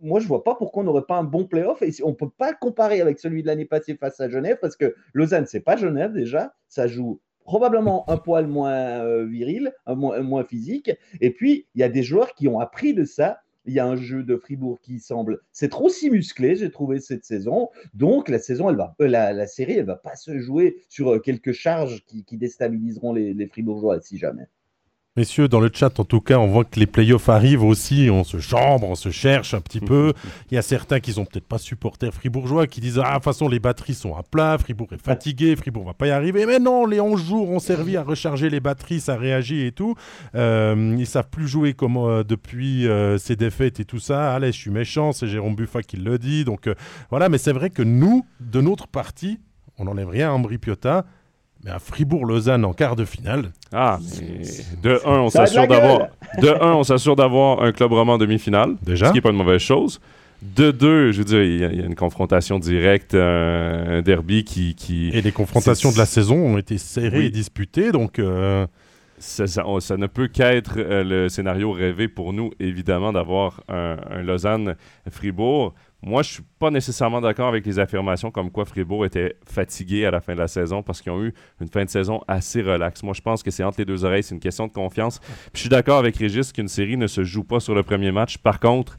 moi, je vois pas pourquoi on n'aurait pas un bon playoff. Et on peut pas comparer avec celui de l'année passée face à Genève, parce que Lausanne, c'est pas Genève déjà. Ça joue probablement un poil moins euh, viril, un moins, moins physique. Et puis, il y a des joueurs qui ont appris de ça. Il y a un jeu de Fribourg qui semble c'est trop si musclé, j'ai trouvé cette saison. Donc la saison, elle va, euh, la, série, elle va pas se jouer sur euh, quelques charges qui, déstabiliseront les, les Fribourgeois si jamais. Messieurs, dans le chat, en tout cas, on voit que les playoffs arrivent aussi. On se chambre, on se cherche un petit peu. Il y a certains qui sont peut-être pas supporters fribourgeois qui disent Ah, de toute façon, les batteries sont à plat, Fribourg est fatigué, Fribourg va pas y arriver. Mais non, les 11 jours ont servi à recharger les batteries, ça réagit et tout. Euh, ils savent plus jouer comme euh, depuis euh, ces défaites et tout ça. Allez, je suis méchant, c'est Jérôme Buffa qui le dit. Donc euh, voilà, mais c'est vrai que nous, de notre partie, on n'enlève rien à Ambri Piotta. Mais à Fribourg-Lausanne en quart de finale. Ah, mais de un, on s'assure d'avoir. De un, on s'assure d'avoir un club roman en demi-finale. Déjà. Ce qui n'est pas une mauvaise chose. De deux, je veux dire, il y, a, il y a une confrontation directe, euh, un derby qui. qui Et les confrontations de la saison ont été serrées Oui. et disputées, donc euh, ça, ça- on- ça ne peut qu'être euh, le scénario rêvé pour nous, évidemment, d'avoir un, un Lausanne-Fribourg. Moi, je suis pas nécessairement d'accord avec les affirmations comme quoi Fribourg était fatigué à la fin de la saison parce qu'ils ont eu une fin de saison assez relaxe. Moi, je pense que c'est entre les deux oreilles, c'est une question de confiance. Puis je suis d'accord avec Régis qu'une série ne se joue pas sur le premier match. Par contre,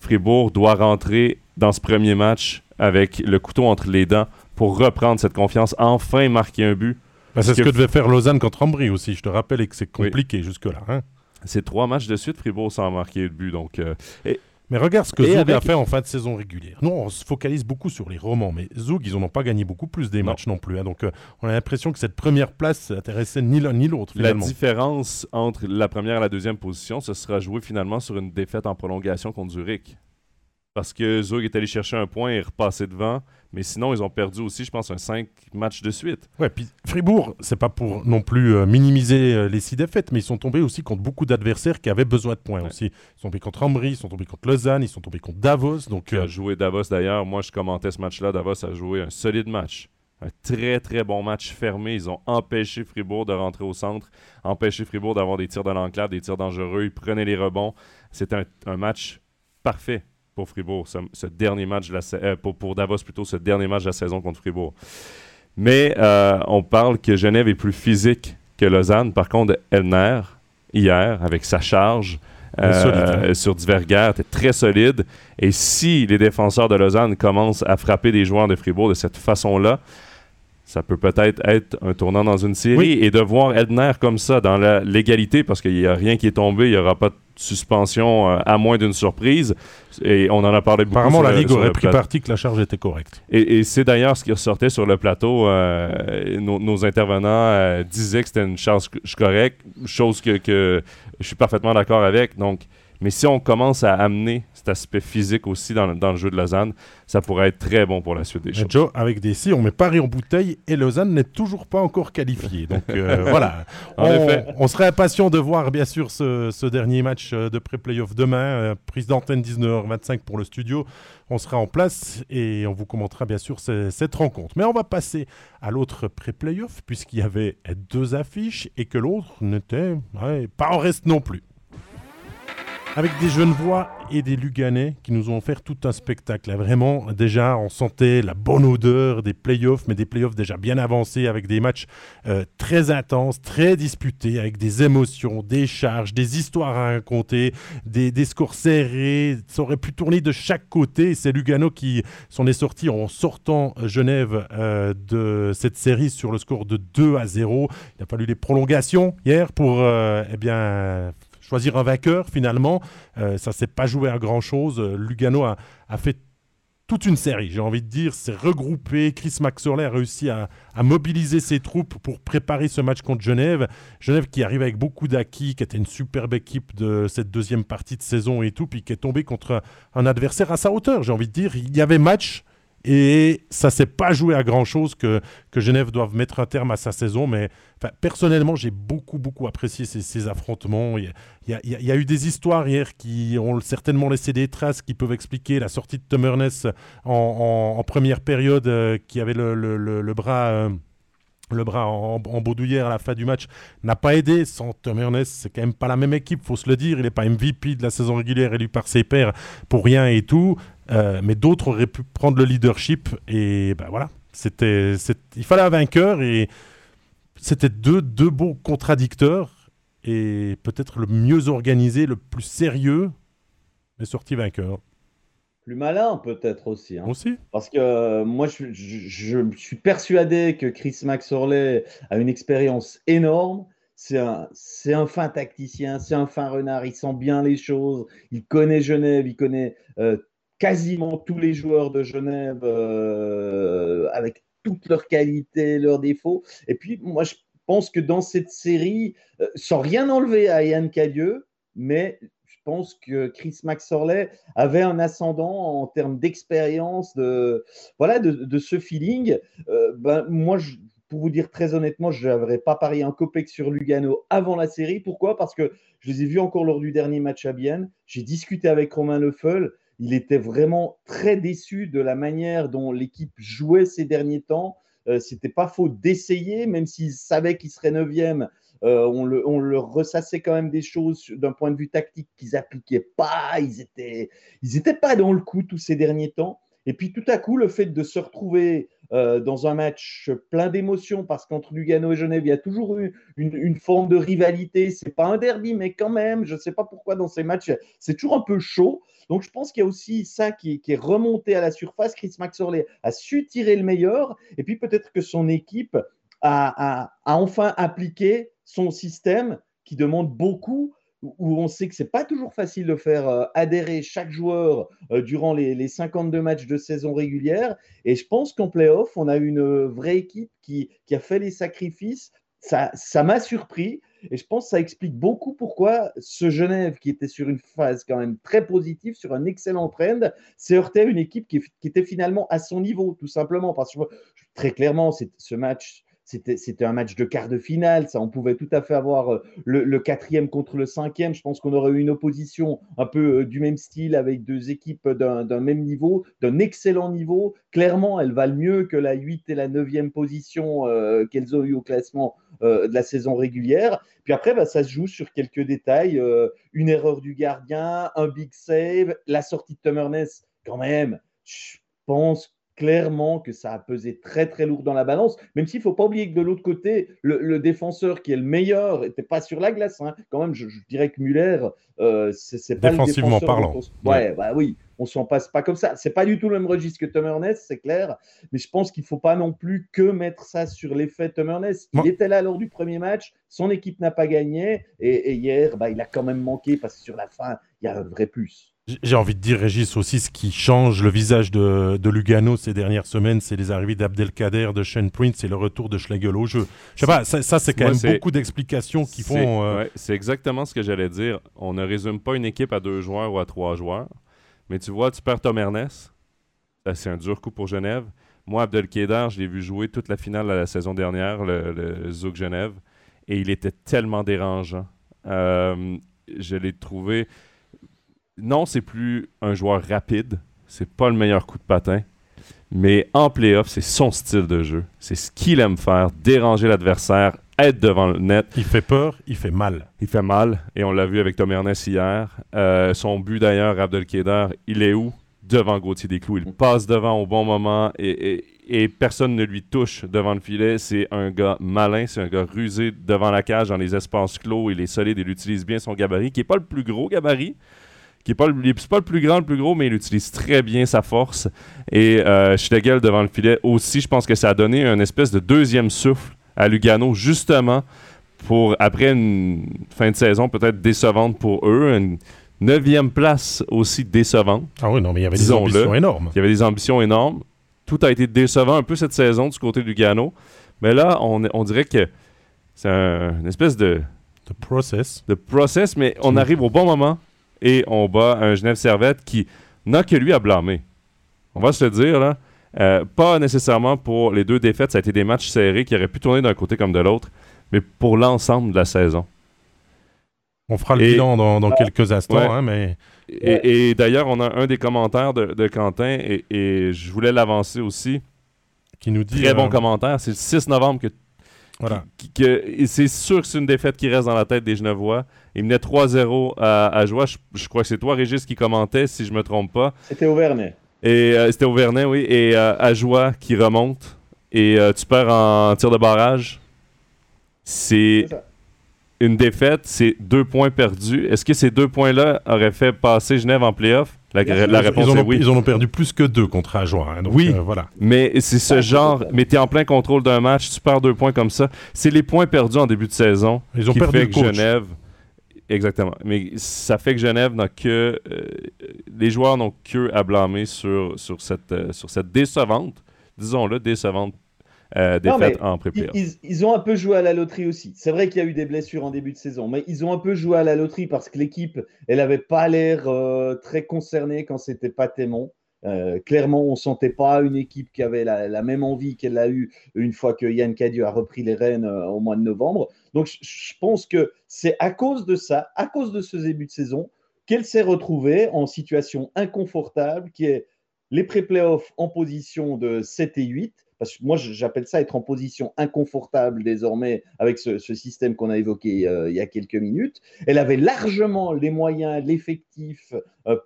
Fribourg doit rentrer dans ce premier match avec le couteau entre les dents pour reprendre cette confiance, enfin marquer un but. bah, c'est ce que- que devait faire Lausanne contre Ambry aussi. Je te rappelle que c'est compliqué jusque-là. hein. C'est trois matchs de suite, Fribourg sans marquer de but. Donc, euh, Mais regarde ce que Et Zoug avec- a fait en fin de saison régulière. Nous, on se focalise beaucoup sur les romans, mais Zoug, ils n'en ont pas gagné beaucoup plus des Non. matchs non plus. hein. Donc, euh, on a l'impression que cette première place intéressait ni l'un ni l'autre, La différence entre la première et la deuxième position, ce sera joué finalement sur une défaite en prolongation contre Zurich. Parce que Zurich est allé chercher un point et est repassé devant. Mais sinon, ils ont perdu aussi, je pense, un 5 matchs de suite. Ouais, puis Fribourg, c'est pas pour non plus euh, minimiser euh, les six défaites, mais ils sont tombés aussi contre beaucoup d'adversaires qui avaient besoin de points Ouais. aussi. Ils sont tombés contre Ambry, ils sont tombés contre Lausanne, ils sont tombés contre Davos. Donc, Qui euh, a joué Davos d'ailleurs. Moi, je commentais ce match-là. Davos a joué un solide match. Un très, très bon match fermé. Ils ont empêché Fribourg de rentrer au centre, empêché Fribourg d'avoir des tirs de l'enclave, des tirs dangereux. Ils prenaient les rebonds. C'était un, un match parfait pour Fribourg, ce, ce dernier match de la sa- euh, pour, pour Davos plutôt, ce dernier match de la saison contre Fribourg. Mais euh, on parle que Genève est plus physique que Lausanne. Par contre, Elner, hier, avec sa charge solide, hein. sur divers guerres, était très solide. Et si les défenseurs de Lausanne commencent à frapper des joueurs de Fribourg de cette façon-là, ça peut peut-être être un tournant dans une série. Oui. Et de voir Edner comme ça, dans la légalité, parce qu'il n'y a rien qui est tombé, il n'y aura pas de suspension euh, à moins d'une surprise. Et on en a parlé beaucoup. apparemment, sur la le- Ligue sur aurait pris parti que la charge était correcte. Et, et c'est d'ailleurs ce qui ressortait sur le plateau. euh, nos, nos intervenants euh, disaient que c'était une charge correcte, chose que, que je suis parfaitement d'accord avec. Donc, mais si on commence à amener cet aspect physique aussi dans, le- dans le jeu de Lausanne, ça pourrait être très bon pour la suite des Mais choses. Joe, avec des si, on met Paris en bouteille et Lausanne n'est toujours pas encore qualifié. Donc euh, voilà. En on, effet. on serait impatient de voir bien sûr ce, ce dernier match euh, de pré-playoff demain. euh, prise d'antenne 19h25 pour le studio. On sera en place et on vous commentera bien sûr ce- cette rencontre. Mais on va passer à l'autre pré-playoff puisqu'il y avait deux affiches et que l'autre n'était ouais, pas en reste non plus. Avec des Genevois et des Luganais qui nous ont offert tout un spectacle. Vraiment, déjà, on sentait la bonne odeur des playoffs, mais des playoffs déjà bien avancés, avec des matchs euh, très intenses, très disputés, avec des émotions, des charges, des histoires à raconter, des, des scores serrés. Ça aurait pu tourner de chaque côté. C'est Lugano qui s'en est sorti en sortant Genève euh, de cette série sur le score de 2 à 0. Il a fallu les prolongations hier pour euh, eh bien, choisir un vainqueur finalement. Euh, ça s'est pas joué à grand chose. Lugano a, fait toute une série, j'ai envie de dire, s'est regroupé. Chris Maxorley a réussi à, à mobiliser ses troupes pour préparer ce match contre Genève. Genève qui arrive avec beaucoup d'acquis, qui était une superbe équipe de cette deuxième partie de saison et tout, puis qui est tombé contre un adversaire à sa hauteur, j'ai envie de dire. Il y avait match. Et ça s'est pas joué à grand chose que, que Genève doive mettre un terme à sa saison. Mais personnellement, j'ai beaucoup, beaucoup apprécié ces, affrontements. Il y, a, eu des histoires hier qui ont certainement laissé des traces qui peuvent expliquer la sortie de Tom Ernest en, en- première période, euh, qui avait le- le bras. euh, le bras en, en baudouillère à la fin du match n'a pas aidé. Sans Tom Ernest, c'est quand même pas la même équipe, faut se le dire. Il n'est pas MVP de la saison régulière élu par ses pairs pour rien et tout. Euh, mais d'autres auraient pu prendre le leadership et ben voilà. C'était, il fallait un vainqueur et c'était deux, deux beaux contradicteurs et peut-être le mieux organisé, le plus sérieux, est sorti vainqueur. Plus malin peut-être aussi. hein. Aussi Parce que euh, moi, je, je- je suis persuadé que Chris Max Orley a une expérience énorme. c'est un, un fin tacticien, c'est un fin renard, il sent bien les choses, il connaît Genève, il connaît euh, quasiment tous les joueurs de Genève euh, avec toutes leurs qualités, leurs défauts. Et puis, moi, je pense que dans cette série, euh, sans rien enlever à Yann Cadieux, mais je pense que Chris Maxorley avait un ascendant en termes d'expérience, de, voilà, de, ce feeling. ben, moi, pour vous dire très honnêtement, je n'avais pas parié un copec sur Lugano avant la série. Pourquoi? Parce que je les ai vus encore lors du dernier match à Bienne. J'ai discuté avec Romain Lefeul. Il était vraiment très déçu de la manière dont l'équipe jouait ces derniers temps. Euh, C'était pas faux d'essayer, même s'il savait qu'il serait neuvième. Euh, on, le, on leur ressassait quand même des choses d'un point de vue tactique qu'ils appliquaient pas. Ils n'étaient ils étaient pas dans le coup tous ces derniers temps. Et puis tout à coup, le fait de se retrouver euh, dans un match plein d'émotions, parce qu'entre Lugano et Genève, il y a toujours eu une, forme de rivalité. C'est pas un derby, mais quand même, je ne sais pas pourquoi dans ces matchs, c'est toujours un peu chaud. Donc je pense qu'il y a aussi ça qui, est remonté à la surface. Chris Maxorley a su tirer le meilleur, et puis peut-être que son équipe a, a enfin appliqué son système qui demande beaucoup où on sait que c'est pas toujours facile de faire euh, adhérer chaque joueur euh, durant les, 52 matchs de saison régulière. Et je pense qu'en playoff, on a une vraie équipe qui, a fait les sacrifices. Ça, ça m'a surpris. Et je pense que ça explique beaucoup pourquoi ce Genève, qui était sur une phase quand même très positive, sur un excellent trend, s'est heurté à une équipe qui, qui, était finalement à son niveau, tout simplement. Parce que très clairement, ce match c'était un match de quart de finale. Ça, on pouvait tout à fait avoir euh, le, quatrième contre le cinquième. Je pense qu'on aurait eu une opposition un peu euh, du même style avec deux équipes d'un même niveau, d'un excellent niveau. Clairement, elles valent mieux que la 8 et la 9e position euh, qu'elles ont eu au classement de la saison régulière. Puis après, bah, ça se joue sur quelques détails. une erreur du gardien, un big save, la sortie de Tumerness, quand même. Je pense clairement que ça a pesé très très lourd dans la balance, même s'il ne faut pas oublier que de l'autre côté, le, défenseur qui est le meilleur n'était pas sur la glace. Hein. Quand même, je, dirais que Muller, euh, c'est pas Défensivement parlant. Ouais, bah oui, on s'en passe pas comme ça. C'est pas du tout le même registre que Tom Ernest, c'est clair, mais je pense qu'il ne faut pas non plus que mettre ça sur l'effet Tom Ernest. Il était là lors du premier match, son équipe n'a pas gagné, et, hier, bah, il a quand même manqué parce que sur la fin, il y a un vrai plus. J'ai envie de dire, Régis, aussi ce qui change le visage de, Lugano ces dernières semaines, c'est les arrivées d'Abdelkader, de Shane Prince et le retour de Schlegel au jeu. Je sais pas, ça, c'est quand même beaucoup d'explications qui font. Euh, c'est exactement ce que j'allais dire. On ne résume pas une équipe à deux joueurs ou à trois joueurs. Mais tu vois, tu perds Tom Ernest. C'est un dur coup pour Genève. Moi, Abdelkader, je l'ai vu jouer toute la finale de la saison dernière, le, le Zouk Genève. Et il était tellement dérangeant. Euh, je l'ai trouvé non, c'est plus un joueur rapide. C'est pas le meilleur coup de patin. Mais en playoff, c'est son style de jeu. C'est ce qu'il aime faire, déranger l'adversaire, être devant le net. Il fait peur, il fait mal. Il fait mal, et on l'a vu avec Tom Ernest hier. Euh, son but d'ailleurs, Abdelkader, il est où? Devant Gauthier Desclous. Il passe devant au bon moment et, et personne ne lui touche devant le filet. C'est un gars malin, c'est un gars rusé devant la cage, dans les espaces clos. Il est solide, il utilise bien son gabarit, qui n'est pas le plus gros gabarit, qui n'est pas, le, pas le plus grand, le plus gros, mais il utilise très bien sa force. Et euh, Schlegel devant le filet aussi, je pense que ça a donné un espèce de deuxième souffle à Lugano, justement, pour après une fin de saison peut-être décevante pour eux, une neuvième place aussi décevante. Ah oui, non, mais il y avait des ambitions énormes. Il y avait des ambitions énormes. Tout a été décevant un peu cette saison du côté de Lugano. Mais là, on, on dirait que c'est une espèce de... De process. De process, mais on arrive au bon moment et on bat un Genève Servette qui n'a que lui à blâmer. On va se le dire, là. Euh, pas nécessairement pour les deux défaites, ça a été des matchs serrés qui auraient pu tourner d'un côté comme de l'autre, mais pour l'ensemble de la saison. On fera le bilan dans, quelques instants, hein, mais... Et, d'ailleurs, on a un des commentaires de, Quentin, et, je voulais l'avancer aussi. Qui nous dit... Très bon euh, commentaire. C'est le 6 novembre que voilà. c'est sûr que c'est une défaite qui reste dans la tête des Genevois. Il menait 3-0 à, à Joie. Je, crois que c'est toi, Régis, qui commentait, si je me trompe pas. C'était Auvernay. Et euh, c'était Auvernay, oui. Et euh, à Joie qui remonte. Et euh, tu perds en tir de barrage. C'est une défaite, c'est deux points perdus. Est-ce que ces deux points-là auraient fait passer Genève en playoff? La, la réponse ils en, est ont, oui. ils en ont perdu plus que deux contre Ajoie. hein, Oui. euh, voilà. Mais c'est ce genre, mais t'es en plein contrôle d'un match, tu perds deux points comme ça. C'est les points perdus en début de saison Ils ont qui perdu fait le que coach. Genève. Exactement. Mais ça fait que Genève n'a que. euh, les joueurs n'ont que à blâmer sur, sur, cette, euh, sur cette décevante, disons-le, décevante euh, défaite en Ils, pré-playoff. ils- ils ont un peu joué à la loterie aussi. C'est vrai qu'il y a eu des blessures en début de saison, mais ils ont un peu joué à la loterie parce que l'équipe, elle n'avait pas l'air très concernée quand c'était pas Témon. Euh, clairement, on sentait pas une équipe qui avait la, même envie qu'elle a eue une fois que Yann Cadieux a repris les rênes euh, au mois de novembre. Donc, je, pense que c'est à cause de ça, à cause de ce début de saison, qu'elle s'est retrouvée en situation inconfortable, qui est les pré-playoffs en position de 7 et 8. Parce que moi, j'appelle ça être en position inconfortable désormais avec ce, système qu'on a évoqué euh, il y a quelques minutes. Elle avait largement les moyens, l'effectif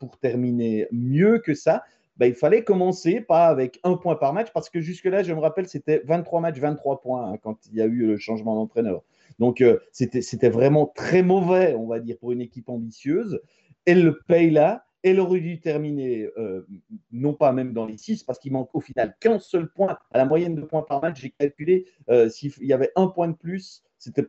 pour terminer mieux que ça. Ben, il fallait commencer pas avec un point par match parce que jusque-là, je me rappelle, c'était 23 matchs, 23 points hein, quand il y a eu le changement d'entraîneur. Donc, euh, c'était vraiment très mauvais, on va dire, pour une équipe ambitieuse. Elle le paye là. Elle aurait dû terminer, euh, non pas même dans les 6, parce qu'il manque au final qu'un seul point à la moyenne de points par match. J'ai calculé, euh, s'il y avait un point de plus, c'était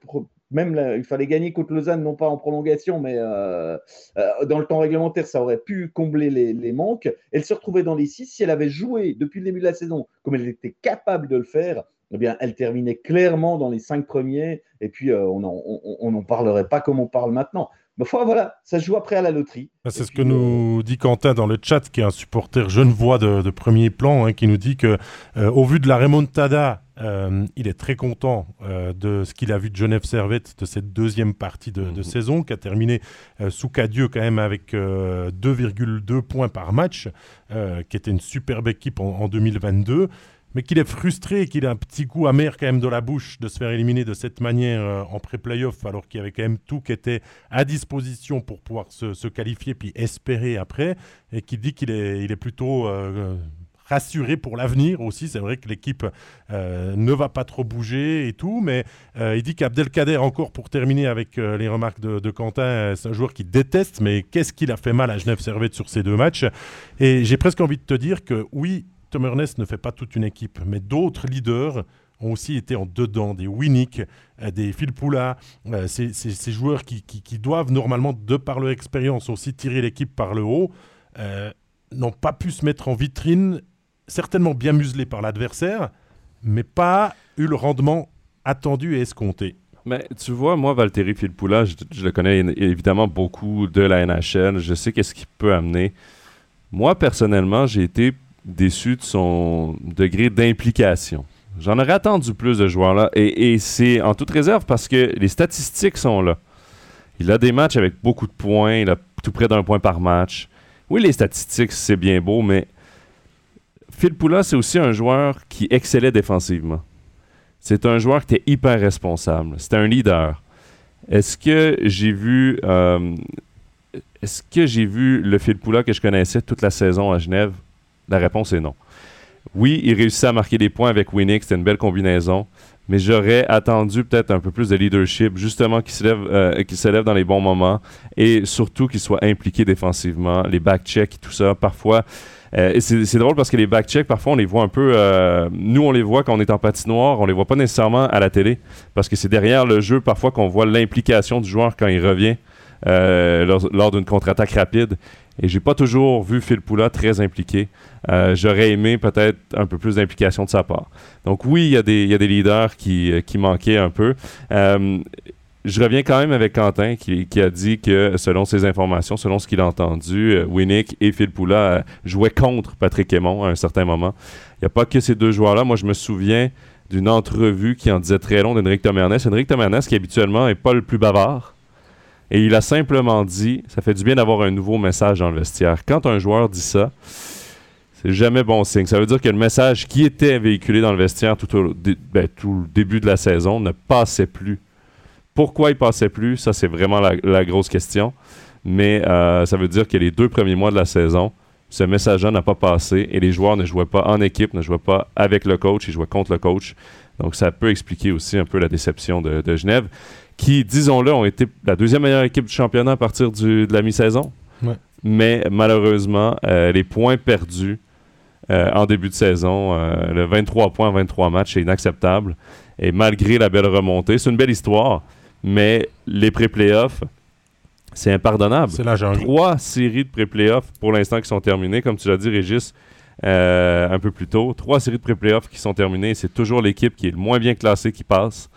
même il fallait gagner contre Lausanne, non pas en prolongation, mais euh, euh, dans le temps réglementaire, ça aurait pu combler les, manques. Elle se retrouvait dans les 6. Si elle avait joué depuis le début de la saison comme elle était capable de le faire, eh bien, elle terminait clairement dans les cinq premiers, et puis euh, on n'en parlerait pas comme on parle maintenant. Mais foi, voilà, ça se joue après à la loterie. Ah, C'est ce puis, que nous dit Quentin dans le chat, qui est un supporter genevois de, de premier plan, hein, qui nous dit que, euh, au vu de la remontada, euh, il est très content euh, de ce qu'il a vu de Genève Servette de cette deuxième partie de, de Mhm. saison, qui a terminé euh, sous Cadieux quand même avec euh, 2,2 points par match, euh, qui était une superbe équipe en, en 2022. Mais qu'il est frustré qu'il a un petit goût amer quand même dans la bouche de se faire éliminer de cette manière euh, en pré-playoff, alors qu'il y avait quand même tout qui était à disposition pour pouvoir se, qualifier puis espérer après, et qui dit qu'il est, il est plutôt euh, rassuré pour l'avenir aussi. C'est vrai que l'équipe euh, ne va pas trop bouger et tout, mais euh, il dit qu'Abdelkader, encore pour terminer avec euh, les remarques de, de Quentin, euh, c'est un joueur qui déteste, mais qu'est-ce qu'il a fait mal à Genève Servette sur ces deux matchs? Et j'ai presque envie de te dire que oui, Tom Ernest ne fait pas toute une équipe, mais d'autres leaders ont aussi été en dedans, des Winnick, euh, des Phil Poula, euh, ces, joueurs qui, doivent normalement, de par leur expérience, aussi tirer l'équipe par le haut, euh, n'ont pas pu se mettre en vitrine, certainement bien muselés par l'adversaire, mais pas eu le rendement attendu et escompté. Mais tu vois, moi, Valtteri Filppula, je, je le connais évidemment beaucoup de la NHL. Je sais qu'est-ce qu'il peut amener. Moi, personnellement, j'ai été déçu de son degré d'implication. J'en aurais attendu plus de joueurs là. Et, c'est en toute réserve parce que les statistiques sont là. Il a des matchs avec beaucoup de points. Il a tout près d'un point par match. Oui, les statistiques, c'est bien beau, mais Phil Poula, c'est aussi un joueur qui excellait défensivement. C'est un joueur qui était hyper responsable. C'était un leader. Est-ce que j'ai vu euh, est-ce que j'ai vu le Phil Poula que je connaissais toute la saison à Genève? La réponse est non. Oui, il réussit à marquer des points avec Winnick, c'était une belle combinaison, mais j'aurais attendu peut-être un peu plus de leadership, justement qu'il se, lève, euh, dans les bons moments et surtout qu'il soit impliqué défensivement, les back-checks, tout ça. Parfois, euh, et c'est drôle parce que les back-checks, parfois, on les voit un peu. euh, nous, on les voit quand on est en patinoire, on les voit pas nécessairement à la télé parce que c'est derrière le jeu, parfois, qu'on voit l'implication du joueur quand il revient lors d'une contre-attaque rapide. Et j'ai pas toujours vu Phil Poula très impliqué. Euh, J'aurais aimé peut-être un peu plus d'implication de sa part. Donc oui, il y, a des- leaders qui, euh, qui manquaient un peu. Euh, je reviens quand même avec Quentin qui, a dit que selon ses informations, selon ce qu'il a entendu, Winnick et Phil Poula jouaient contre Patrick Aymon à un certain moment. Il n'y a pas que ces deux joueurs-là. Moi, je me souviens d'une entrevue qui en disait très long d'Henrik Tomernes. Henrik Tomernes, qui habituellement n'est pas le plus bavard, et il a simplement dit ça fait du bien d'avoir un nouveau message dans le vestiaire. Quand un joueur dit ça, c'est jamais bon signe. Ça veut dire que le message qui était véhiculé dans le vestiaire tout au ben, début de la saison ne passait plus. Pourquoi il passait plus? Ça, c'est vraiment la, grosse question. Mais euh, ça veut dire que les deux premiers mois de la saison, ce message-là n'a pas passé et les joueurs ne jouaient pas en équipe, ne jouaient pas avec le coach, ils jouaient contre le coach. Donc, ça peut expliquer aussi un peu la déception de Genève, qui, disons-le, ont été la deuxième meilleure équipe du championnat à partir du- de la mi-saison. Ouais. mais malheureusement, les points perdus en début de saison, le 23 points en 23 matchs, c'est inacceptable. Et malgré la belle remontée, c'est une belle histoire, mais les pré-playoffs, c'est impardonnable. C'est la jungle. Trois séries de pré-playoffs pour l'instant qui sont terminées. Comme tu l'as dit, Régis, euh, un peu plus tôt. Trois séries de pré-playoffs qui sont terminées. C'est toujours l'équipe qui est le moins bien classée qui passe.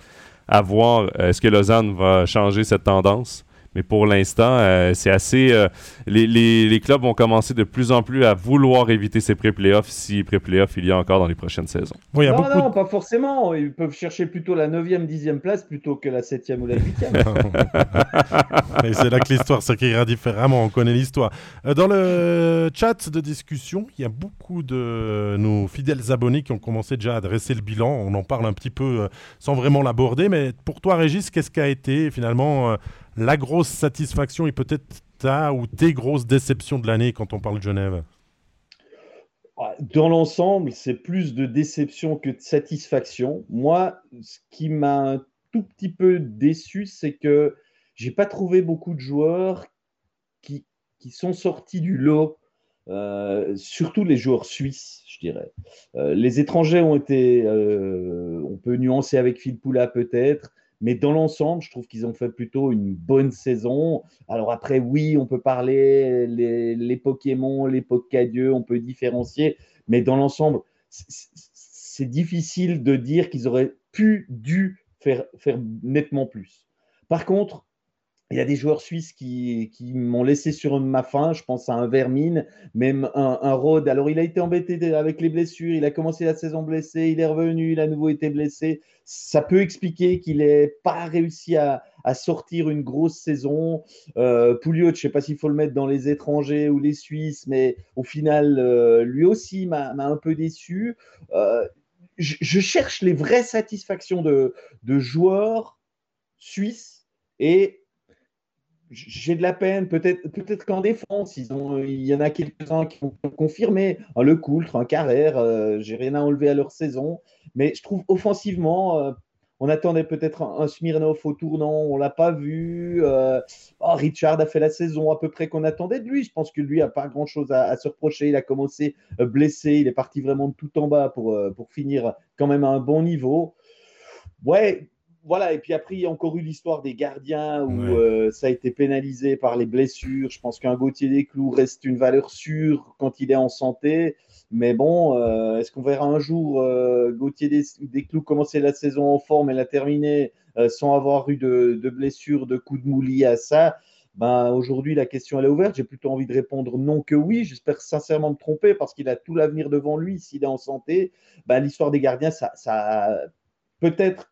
À voir, euh, est-ce que Lausanne va changer cette tendance? Mais pour l'instant, euh, c'est assez. Euh, les, les, les, clubs vont commencer de plus en plus à vouloir éviter ces pré-playoffs si pré-playoffs il y a encore dans les prochaines saisons. non, non, pas forcément. Ils peuvent chercher plutôt la 9e, 10e place plutôt que la 7e ou la 8e. Mais c'est là que l'histoire s'écrira différemment. On connaît l'histoire. Euh, dans le chat de discussion, il y a beaucoup de nos fidèles abonnés qui ont commencé déjà à dresser le bilan. On en parle un petit peu sans vraiment l'aborder. Mais pour toi, Régis, qu'est-ce qui a été finalement la grosse satisfaction et peut-être ta ou tes grosses déceptions de l'année quand on parle de Genève? Dans l'ensemble, c'est plus de déception que de satisfaction. Moi, ce qui m'a un tout petit peu déçu, c'est que j'ai pas trouvé beaucoup de joueurs qui, qui sont sortis du lot. Euh, surtout les joueurs suisses, je dirais. Euh, les étrangers ont été, euh, on peut nuancer avec Phil Poula peut-être, mais dans l'ensemble, je trouve qu'ils ont fait plutôt une bonne saison. Alors après, oui, on peut parler les, Pokémon, les Pocadieux, on peut différencier. Mais dans l'ensemble, c'est difficile de dire qu'ils auraient pu, dû faire nettement plus. Par contre, il y a des joueurs suisses qui, qui m'ont laissé sur ma faim. Je pense à un Vermine, même un, un. Alors, il a été embêté avec les blessures. Il a commencé la saison blessé. Il est revenu. Il a à nouveau été blessé. Ça peut expliquer qu'il n'ait pas réussi à, à, sortir une grosse saison. Euh, Pouliot, je ne sais pas s'il faut le mettre dans les étrangers ou les Suisses, mais au final, euh, lui aussi m'a un peu déçu. Euh, je, je, cherche les vraies satisfactions de, de joueurs suisses et j'ai de la peine, peut-être peut qu'en défense, ils ont, il y en a quelques-uns qui ont confirmé. Un Le Coultre, un Carrère, euh, j'ai rien à enlever à leur saison. Mais je trouve offensivement, euh, on attendait peut-être un, Smirnov au tournant, on l'a pas vu. Euh, oh, Richard a fait la saison à peu près qu'on attendait de lui. Je pense que lui a pas grand-chose à, à, se reprocher. Il a commencé blessé, il est parti vraiment de tout en bas pour, pour finir quand même à un bon niveau. Ouais, voilà, et puis après, il y a encore eu l'histoire des gardiens où euh, ça a été pénalisé par les blessures. Je pense qu'un Gauthier Desclous reste une valeur sûre quand il est en santé. Mais bon, euh, est-ce qu'on verra un jour euh, Gauthier Desclous commencer la saison en forme et la terminer sans avoir eu de, de blessure, de coup de moulis à ça? Ben, Aujourd'hui, la question elle est ouverte. J'ai plutôt envie de répondre non que oui. J'espère sincèrement me tromper parce qu'il a tout l'avenir devant lui s'il est en santé. Ben, L'histoire des gardiens, ça, ça peut-être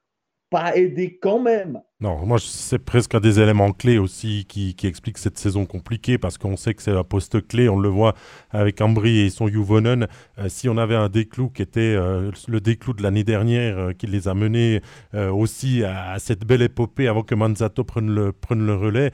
pas aidé quand même non, moi, c'est presque un des éléments clés aussi qui, explique cette saison compliquée parce qu'on sait que c'est un poste clé. On le voit avec Ambry et son Juvonen. Euh, si on avait un déclou qui était euh, le déclou de l'année dernière, euh, qui les a menés aussi à, cette belle épopée avant que Manzato prenne le, prenne le relais,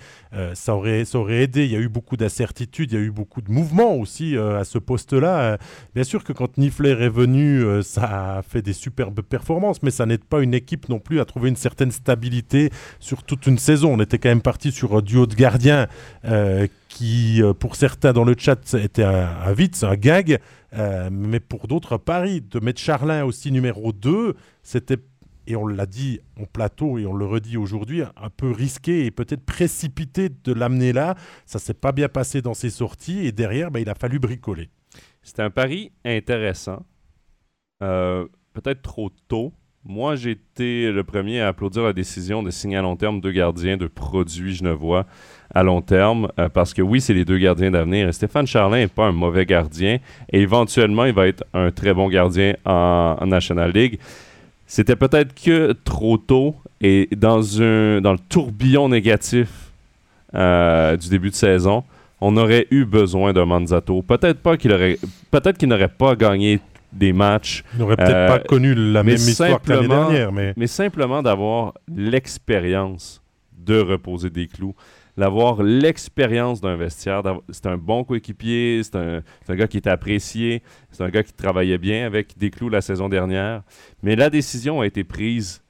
ça, aurait, ça aurait aidé. Il y a eu beaucoup d'incertitudes, il y a eu beaucoup de mouvements aussi à ce poste-là. bien sûr que quand Nifler est venu, ça a fait des superbes performances, mais ça n'aide pas une équipe non plus à trouver une certaine stabilité sur toute une saison. On était quand même parti sur un duo de gardiens euh, qui, euh, pour certains dans le chat, était un, un vite, un gag, euh, mais pour d'autres, Paris, de mettre Charlin aussi numéro 2, c'était et on l'a dit en plateau et on le redit aujourd'hui, un peu risqué et peut-être précipité de l'amener là. Ça s'est pas bien passé dans ses sorties et derrière, bah, il a fallu bricoler. C'était un pari intéressant, peut-être trop tôt, moi, j'ai été le premier à applaudir la décision de signer à long terme deux gardiens de produits genevois à long terme, euh, parce que oui, c'est les deux gardiens d'avenir. Stéphane Charlin n'est pas un mauvais gardien, et éventuellement, il va être un très bon gardien en, National League. C'était peut-être que trop tôt, et dans, un, dans le tourbillon négatif euh, du début de saison, on aurait eu besoin d'un Manzato. Peut-être pas qu'il aurait, peut-être qu'il n'aurait pas gagné des matchs. Il n'aurait peut-être pas euh, connu la même histoire que l'année dernière. Mais, mais simplement d'avoir l'expérience de reposer des clous, d'avoir l'expérience d'un vestiaire. C'est un bon coéquipier, c'est un, un, gars qui est apprécié, c'est un gars qui travaillait bien avec des clous la saison dernière. Mais la décision a été prise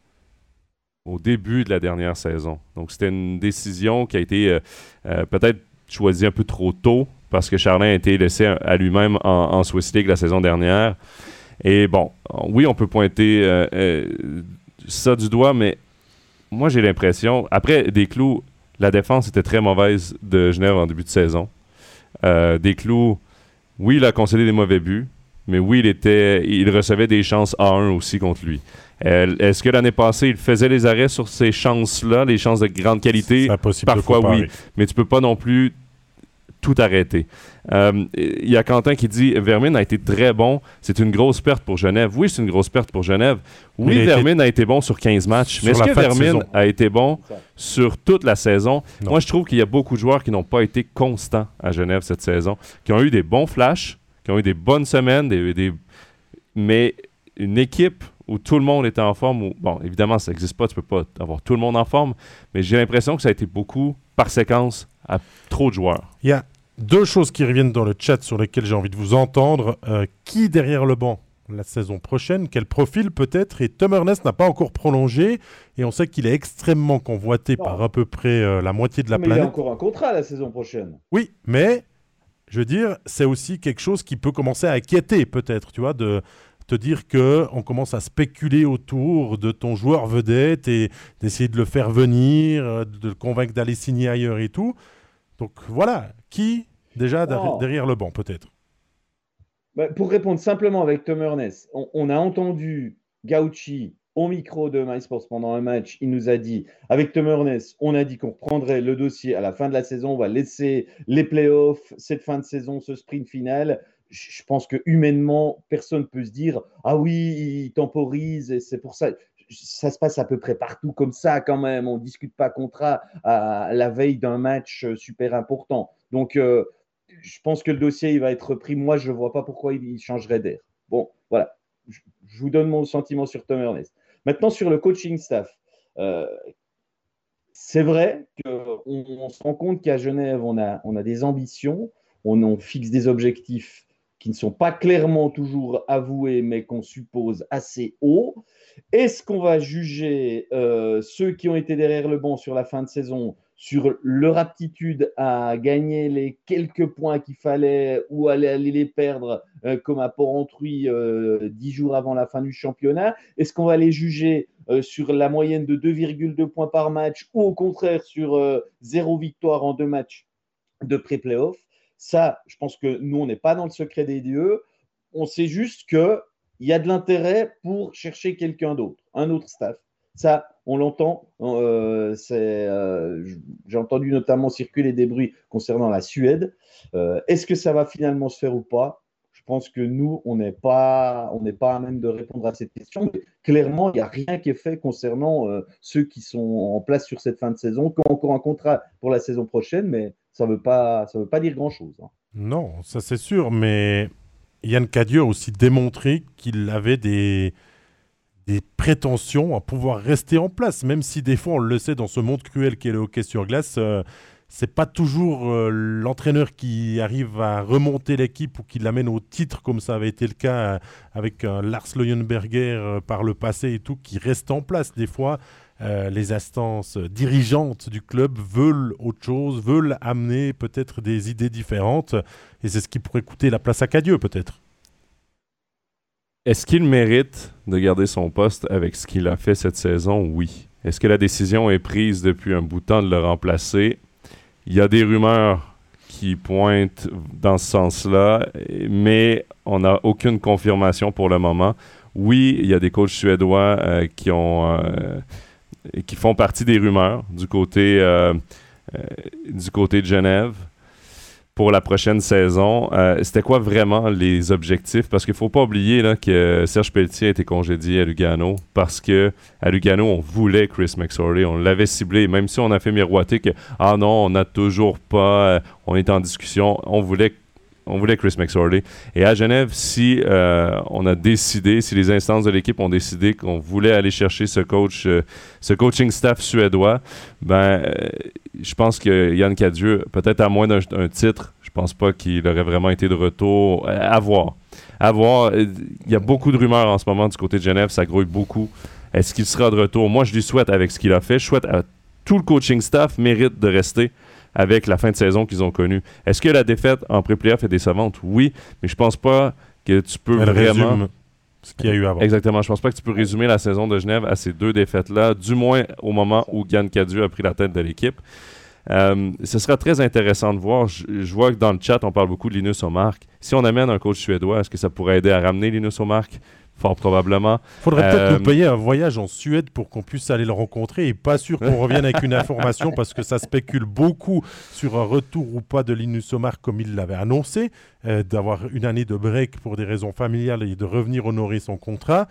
au début de la dernière saison. Donc c'était une décision qui a été euh, euh, peut-être choisi un peu trop tôt parce que Charlin a été laissé à lui-même en, Swiss League la saison dernière. Et bon, oui, on peut pointer euh, euh, ça du doigt, mais moi j'ai l'impression, après des clous, la défense était très mauvaise de Genève en début de saison. Euh, des clous, oui, il a concédé des mauvais buts, mais oui, il, était, il recevait des chances A1 aussi contre lui. Est-ce que l'année passée, il faisait les arrêts sur ces chances-là, les chances de grande qualité? Parfois, oui. Mais tu peux pas non plus tout arrêter. Euh, il y a Quentin qui dit Vermin a été très bon. C'est une grosse perte pour Genève. Oui, c'est une grosse perte pour Genève. Oui, Vermin a été bon sur 15 matchs. Mais est-ce que Vermin a été bon sur toute la saison? Moi, je trouve qu'il y a beaucoup de joueurs qui n'ont pas été constants à Genève cette saison, qui ont eu des bons flashs, qui ont eu des bonnes semaines, des, mais une équipe où tout le monde était en forme, bon, évidemment, ça n'existe pas, tu peux pas avoir tout le monde en forme, mais j'ai l'impression que ça a été beaucoup par séquence à trop de joueurs. Deux choses qui reviennent dans le chat sur lesquelles j'ai envie de vous entendre. Euh, qui derrière le banc la saison prochaine? Quel profil peut-être? Et Tom Ernest n'a pas encore prolongé et on sait qu'il est extrêmement convoité par à peu près euh, la moitié de la mais planète. Il a encore un contrat la saison prochaine. Oui, mais je veux dire, c'est aussi quelque chose qui peut commencer à inquiéter peut-être, tu vois, de te dire que on commence à spéculer autour de ton joueur vedette et d'essayer de le faire venir, de le convaincre d'aller signer ailleurs et tout. Donc voilà, qui déjà derrière le banc peut-être bah, Pour répondre simplement avec Tom Ernest, on, a entendu Gauchi au micro de MySports pendant un match, il nous a dit, avec Tom Ernest, on a dit qu'on reprendrait le dossier à la fin de la saison, on va laisser les playoffs, cette fin de saison, ce sprint final. Je pense que humainement, personne ne peut se dire, ah oui, il temporise et c'est pour ça ça se passe à peu près partout comme ça quand même. On ne discute pas contrat à la veille d'un match super important. Donc, euh, je pense que le dossier il va être pris. Moi, je ne vois pas pourquoi il changerait d'air. Bon, voilà. Je, vous donne mon sentiment sur Tom Ernest. Maintenant, sur le coaching staff. Euh, c'est vrai qu'on on se rend compte qu'à Genève, on a, des ambitions, on, on fixe des objectifs qui ne sont pas clairement toujours avoués, mais qu'on suppose assez haut. Est-ce qu'on va juger euh, ceux qui ont été derrière le banc sur la fin de saison sur leur aptitude à gagner les quelques points qu'il fallait ou aller, les perdre euh, comme à Port-Entruy euh, dix jours avant la fin du championnat Est-ce qu'on va les juger sur la moyenne de 2,2 points par match ou au contraire sur zéro victoire en deux matchs de pré-playoff? Ça, je pense que nous, on n'est pas dans le secret des dieux. On sait juste que il y a de l'intérêt pour chercher quelqu'un d'autre, un autre staff. Ça, on l'entend. Euh, euh, j'ai entendu notamment circuler des bruits concernant la Suède. Euh, est-ce que ça va finalement se faire ou pas? Je pense que nous, on n'est pas, pas à même de répondre à cette question. clairement, il n'y a rien qui est fait concernant ceux qui sont en place sur cette fin de saison, qui ont encore un contrat pour la saison prochaine, mais ça ne veut, pas, veut pas dire grand-chose. Hein. Non, ça c'est sûr, mais Yann Cadieux a aussi démontré qu'il avait des, des prétentions à pouvoir rester en place, même si des fois on le sait dans ce monde cruel qu'est le hockey sur glace, euh, c'est pas toujours euh, l'entraîneur qui arrive à remonter l'équipe ou qui l'amène au titre comme ça avait été le cas euh, avec Lars Leuenberger par le passé et tout, qui reste en place. Des fois, les instances dirigeantes du club veulent autre chose, veulent amener peut-être des idées différentes et c'est ce qui pourrait coûter la place à Cadieux, peut-être. Est-ce qu'il mérite de garder son poste avec ce qu'il a fait cette saison? Oui. Est-ce que la décision est prise depuis un bout de temps de le remplacer? Il y a des rumeurs qui pointent dans ce sens-là, mais on n'a aucune confirmation pour le moment. Oui, il y a des coachs suédois euh, euh, qui font partie des rumeurs du côté euh, du côté de Genève pour la prochaine saison. Euh, c'était quoi vraiment les objectifs? Parce qu'il ne faut pas oublier là, que Serge Pelletier a été congédié à Lugano parce que à Lugano, on voulait Chris McSorley, on l'avait ciblé, même si on a fait miroiter que ah non, on n'a toujours pas, euh, on est en discussion, on voulait on voulait Chris McSorley. Et à Genève, si euh, on a décidé, si les instances de l'équipe ont décidé qu'on voulait aller chercher ce coach, ce coaching staff suédois, ben, je pense que Yann Cadieux, peut-être à moins d'un titre, je pense pas qu'il aurait vraiment été de retour. À voir. À voir. Il y a beaucoup de rumeurs en ce moment du côté de Genève, ça grouille beaucoup. Est-ce qu'il sera de retour? Moi, je lui souhaite avec ce qu'il a fait. Je souhaite à tout le coaching staff mérite de rester. Avec la fin de saison qu'ils ont connue. Est-ce que la défaite en pré-playoff est décevante? Oui, mais je pense pas que tu peux Elle vraiment... résume ce qu'il y a eu avant. Exactement. Je pense pas que tu peux résumer la saison de Genève à ces deux défaites-là, du moins au moment où Yann Cadieu a pris la tête de l'équipe. Euh, ce sera très intéressant de voir. Je, je vois que dans le chat, on parle beaucoup de Linus Omark. Si on amène un coach suédois, est-ce que ça pourrait aider à ramener Linus Omark? Fort probablement. Faudrait peut-être Euh, nous payer un voyage en Suède pour qu'on puisse aller le rencontrer et pas sûr qu'on revienne avec une information parce que ça spécule beaucoup sur un retour ou pas de Linus Omar comme il l'avait annoncé, euh, d'avoir une année de break pour des raisons familiales et de revenir honorer son contrat.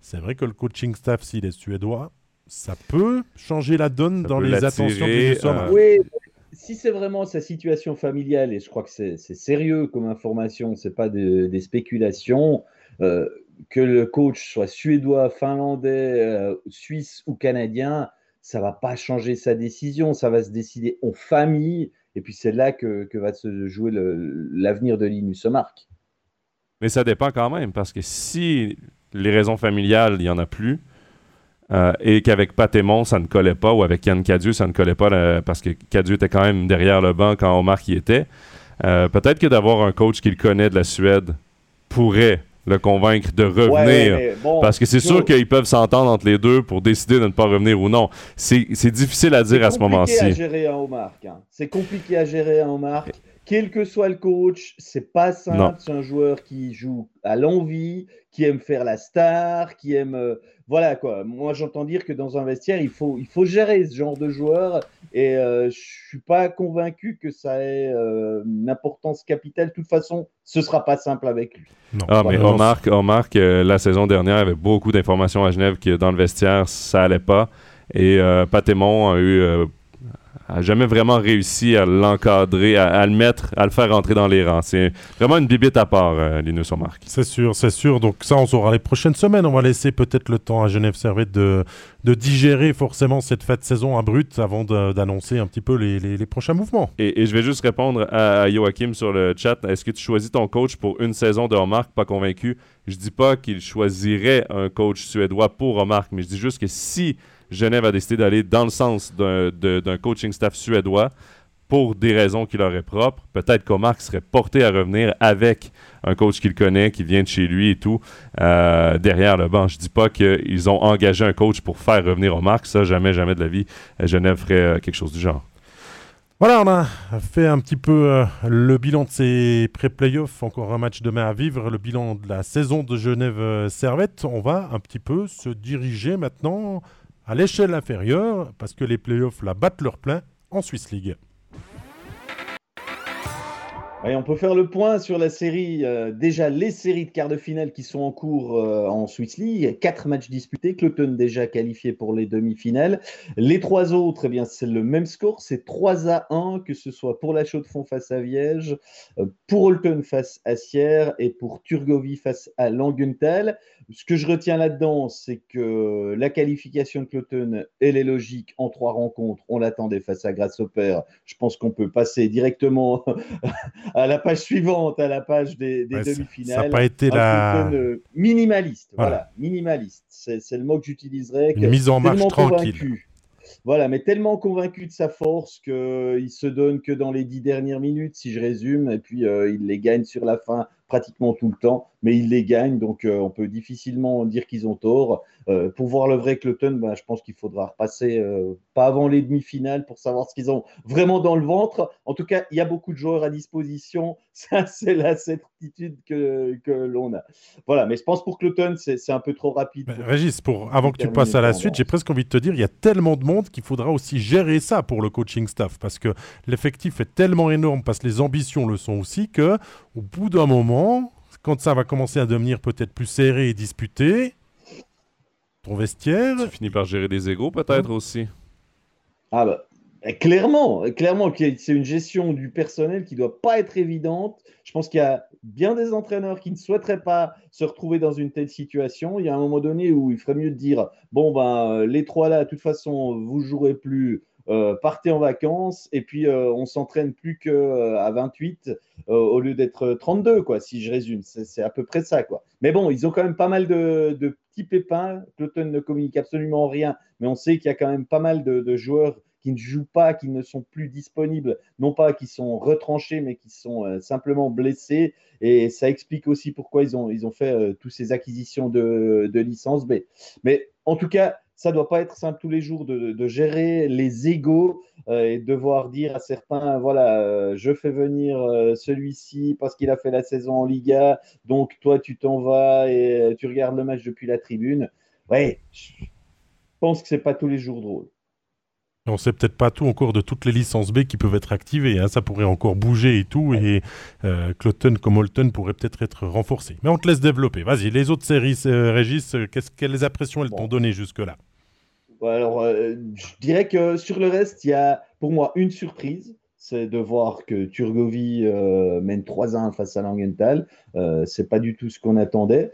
C'est vrai que le coaching staff, s'il est suédois, ça peut changer la donne Ça dans les attentions de Linus Omar. euh, Oui, si c'est vraiment sa situation familiale, et je crois que c'est c'est sérieux comme information, c'est pas de- des spéculations, euh, que le coach soit suédois, finlandais, euh, suisse ou canadien, ça va pas changer sa décision, ça va se décider en famille, et puis c'est là que, que va se jouer l'avenir de Linus Omark. Mais ça dépend quand même, parce que si les raisons familiales, il n'y en a plus, euh, et qu'avec Patémon, ça ne collait pas, ou avec Yann Cadieux, ça ne collait pas, là, parce que Cadieux était quand même derrière le banc quand Omar y était, euh, peut-être que d'avoir un coach qu'il connaît de la Suède pourrait le convaincre de revenir. Ouais, bon, Parce que c'est sûr qu'ils peuvent s'entendre entre les deux pour décider de ne pas revenir ou non. C'est difficile à dire à ce C'est compliqué à moment-ci. gérer un hein. C'est compliqué à gérer un Omark. Quel que soit le coach, c'est pas simple. C'est un joueur qui joue à l'envie, qui aime faire la star, qui aime. euh, voilà quoi. Moi, j'entends dire que dans un vestiaire, il faut, il faut gérer ce genre de joueur. Et euh, je suis pas convaincu que ça ait euh, une importance capitale. De toute façon, ce sera pas simple avec lui. Non. Ah, mais Voilà. Omar, Omar que la saison dernière, avait beaucoup d'informations à Genève que dans le vestiaire, ça allait pas. Et euh, Patémon a eu. A jamais vraiment réussi à l'encadrer, à, à le mettre, à le faire rentrer dans les rangs. C'est vraiment une bibite à part, euh, Linus Omark. C'est sûr, c'est sûr. Donc ça, on saura les prochaines semaines. On va laisser peut-être le temps à Genève Servette de, de digérer forcément cette fête saison à brut avant d'annoncer un petit peu les, les- les prochains mouvements. Et, et je vais juste répondre à, à Joachim sur le chat. Est-ce que tu choisis ton coach pour une saison de Omar? Pas convaincu. Je dis pas qu'il choisirait un coach suédois pour Omar, mais je dis juste que si Genève a décidé d'aller dans le sens d'un coaching staff suédois pour des raisons qui leur est propre, peut-être qu'Omar serait porté à revenir avec un coach qu'il connaît, qui vient de chez lui et tout, euh, derrière le banc. Je dis pas qu'ils ont engagé un coach pour faire revenir Omar. Ça, jamais, jamais de la vie, euh, Genève ferait euh, quelque chose du genre. Voilà, on a fait un petit peu le bilan de ces pré-playoffs. Encore un match demain à vivre, le bilan de la saison de Genève Servette. On va un petit peu se diriger maintenant à l'échelle inférieure parce que les playoffs la battent leur plein en Swiss League. On peut faire le point sur la série. euh, déjà, les séries de quarts de finale qui sont en cours euh, en Swiss League. Quatre matchs disputés. Cloton déjà qualifié pour les demi-finales. Les trois autres, eh bien, c'est le même score. C'est 3 à 1, que ce soit pour la Chaux-de-Fonds face à Viège, euh, pour Holton face à Sierre et pour Turgovie face à Langenthal. Ce que je retiens là-dedans, c'est que la qualification de Cloton, elle est logique en trois rencontres. On l'attendait face à Grasshopper. Je pense qu'on peut passer directement à la page suivante, à la page des, des Ouais, ça- demi-finales. ça n'a pas été la euh, minimaliste. Voilà. Voilà, minimaliste. C'est le mot que j'utiliserais. mise en marche tranquille. convaincu. Voilà, mais tellement convaincu de sa force qu'il se donne que dans les dix dernières minutes, si je résume, et puis euh, il les gagne sur la fin pratiquement tout le temps, mais il les gagne, donc euh, on peut difficilement dire qu'ils ont tort. Euh, pour voir le vrai Cloton, ben, je pense qu'il faudra repasser euh, pas avant les demi-finales pour savoir ce qu'ils ont vraiment dans le ventre. En tout cas, il y a beaucoup de joueurs à disposition. Ça, c'est la certitude que, que l'on a. Voilà, mais je pense pour Cloton, c'est c'est un peu trop rapide. Mais pour- Régis, pour, avant que tu passes à la suite, j'ai presque envie de te dire, il y a tellement de monde qu'il faudra aussi gérer ça pour le coaching staff, parce que l'effectif est tellement énorme, parce que les ambitions le sont aussi, que au bout d'un moment, quand ça va commencer à devenir peut-être plus serré et disputé, ton vestiaire, Tu finis par gérer des égaux, peut-être aussi. Ah bah, clairement, eh, clairement c'est une gestion du personnel qui doit pas être évidente. Je pense qu'il y a bien des entraîneurs qui ne souhaiteraient pas se retrouver dans une telle situation. Il y a un moment donné où il ferait mieux de dire bon ben euh, les trois là, de toute façon, vous jouerez plus. euh, partez en vacances et puis euh, on s'entraîne plus que euh, à 28 euh, au lieu d'être 32 quoi si je résume c'est à peu près ça quoi mais bon ils ont quand même pas mal de, petits pépins Cloton ne communique absolument rien mais on sait qu'il y a quand même pas mal de joueurs qui ne jouent pas, qui ne sont plus disponibles, non pas qui sont retranchés, mais qui sont simplement blessés. Et ça explique aussi pourquoi ils ont, ils ont fait toutes ces acquisitions de, de licence B. Mais en tout cas, ça doit pas être simple tous les jours de, gérer les égaux euh, et devoir dire à certains voilà, euh, je fais venir euh, celui-ci parce qu'il a fait la saison en Liga, donc toi tu t'en vas et tu regardes le match depuis la tribune. Ouais, je pense que c'est pas tous les jours drôle. On sait peut-être pas tout encore de toutes les licences B qui peuvent être activées. Hein. Ça pourrait encore bouger et tout. Et euh, Cloton comme Holton pourrait peut-être être renforcé. Mais on te laisse développer. Vas-y, les autres séries, euh, Régis, euh, quelles impressions elles t'ont donné jusque-là? Alors, je dirais que sur le reste, il y a pour moi une surprise c'est de voir que Turgovie mène 3-1 face à Langenthal. Euh, c'est pas du tout ce qu'on attendait.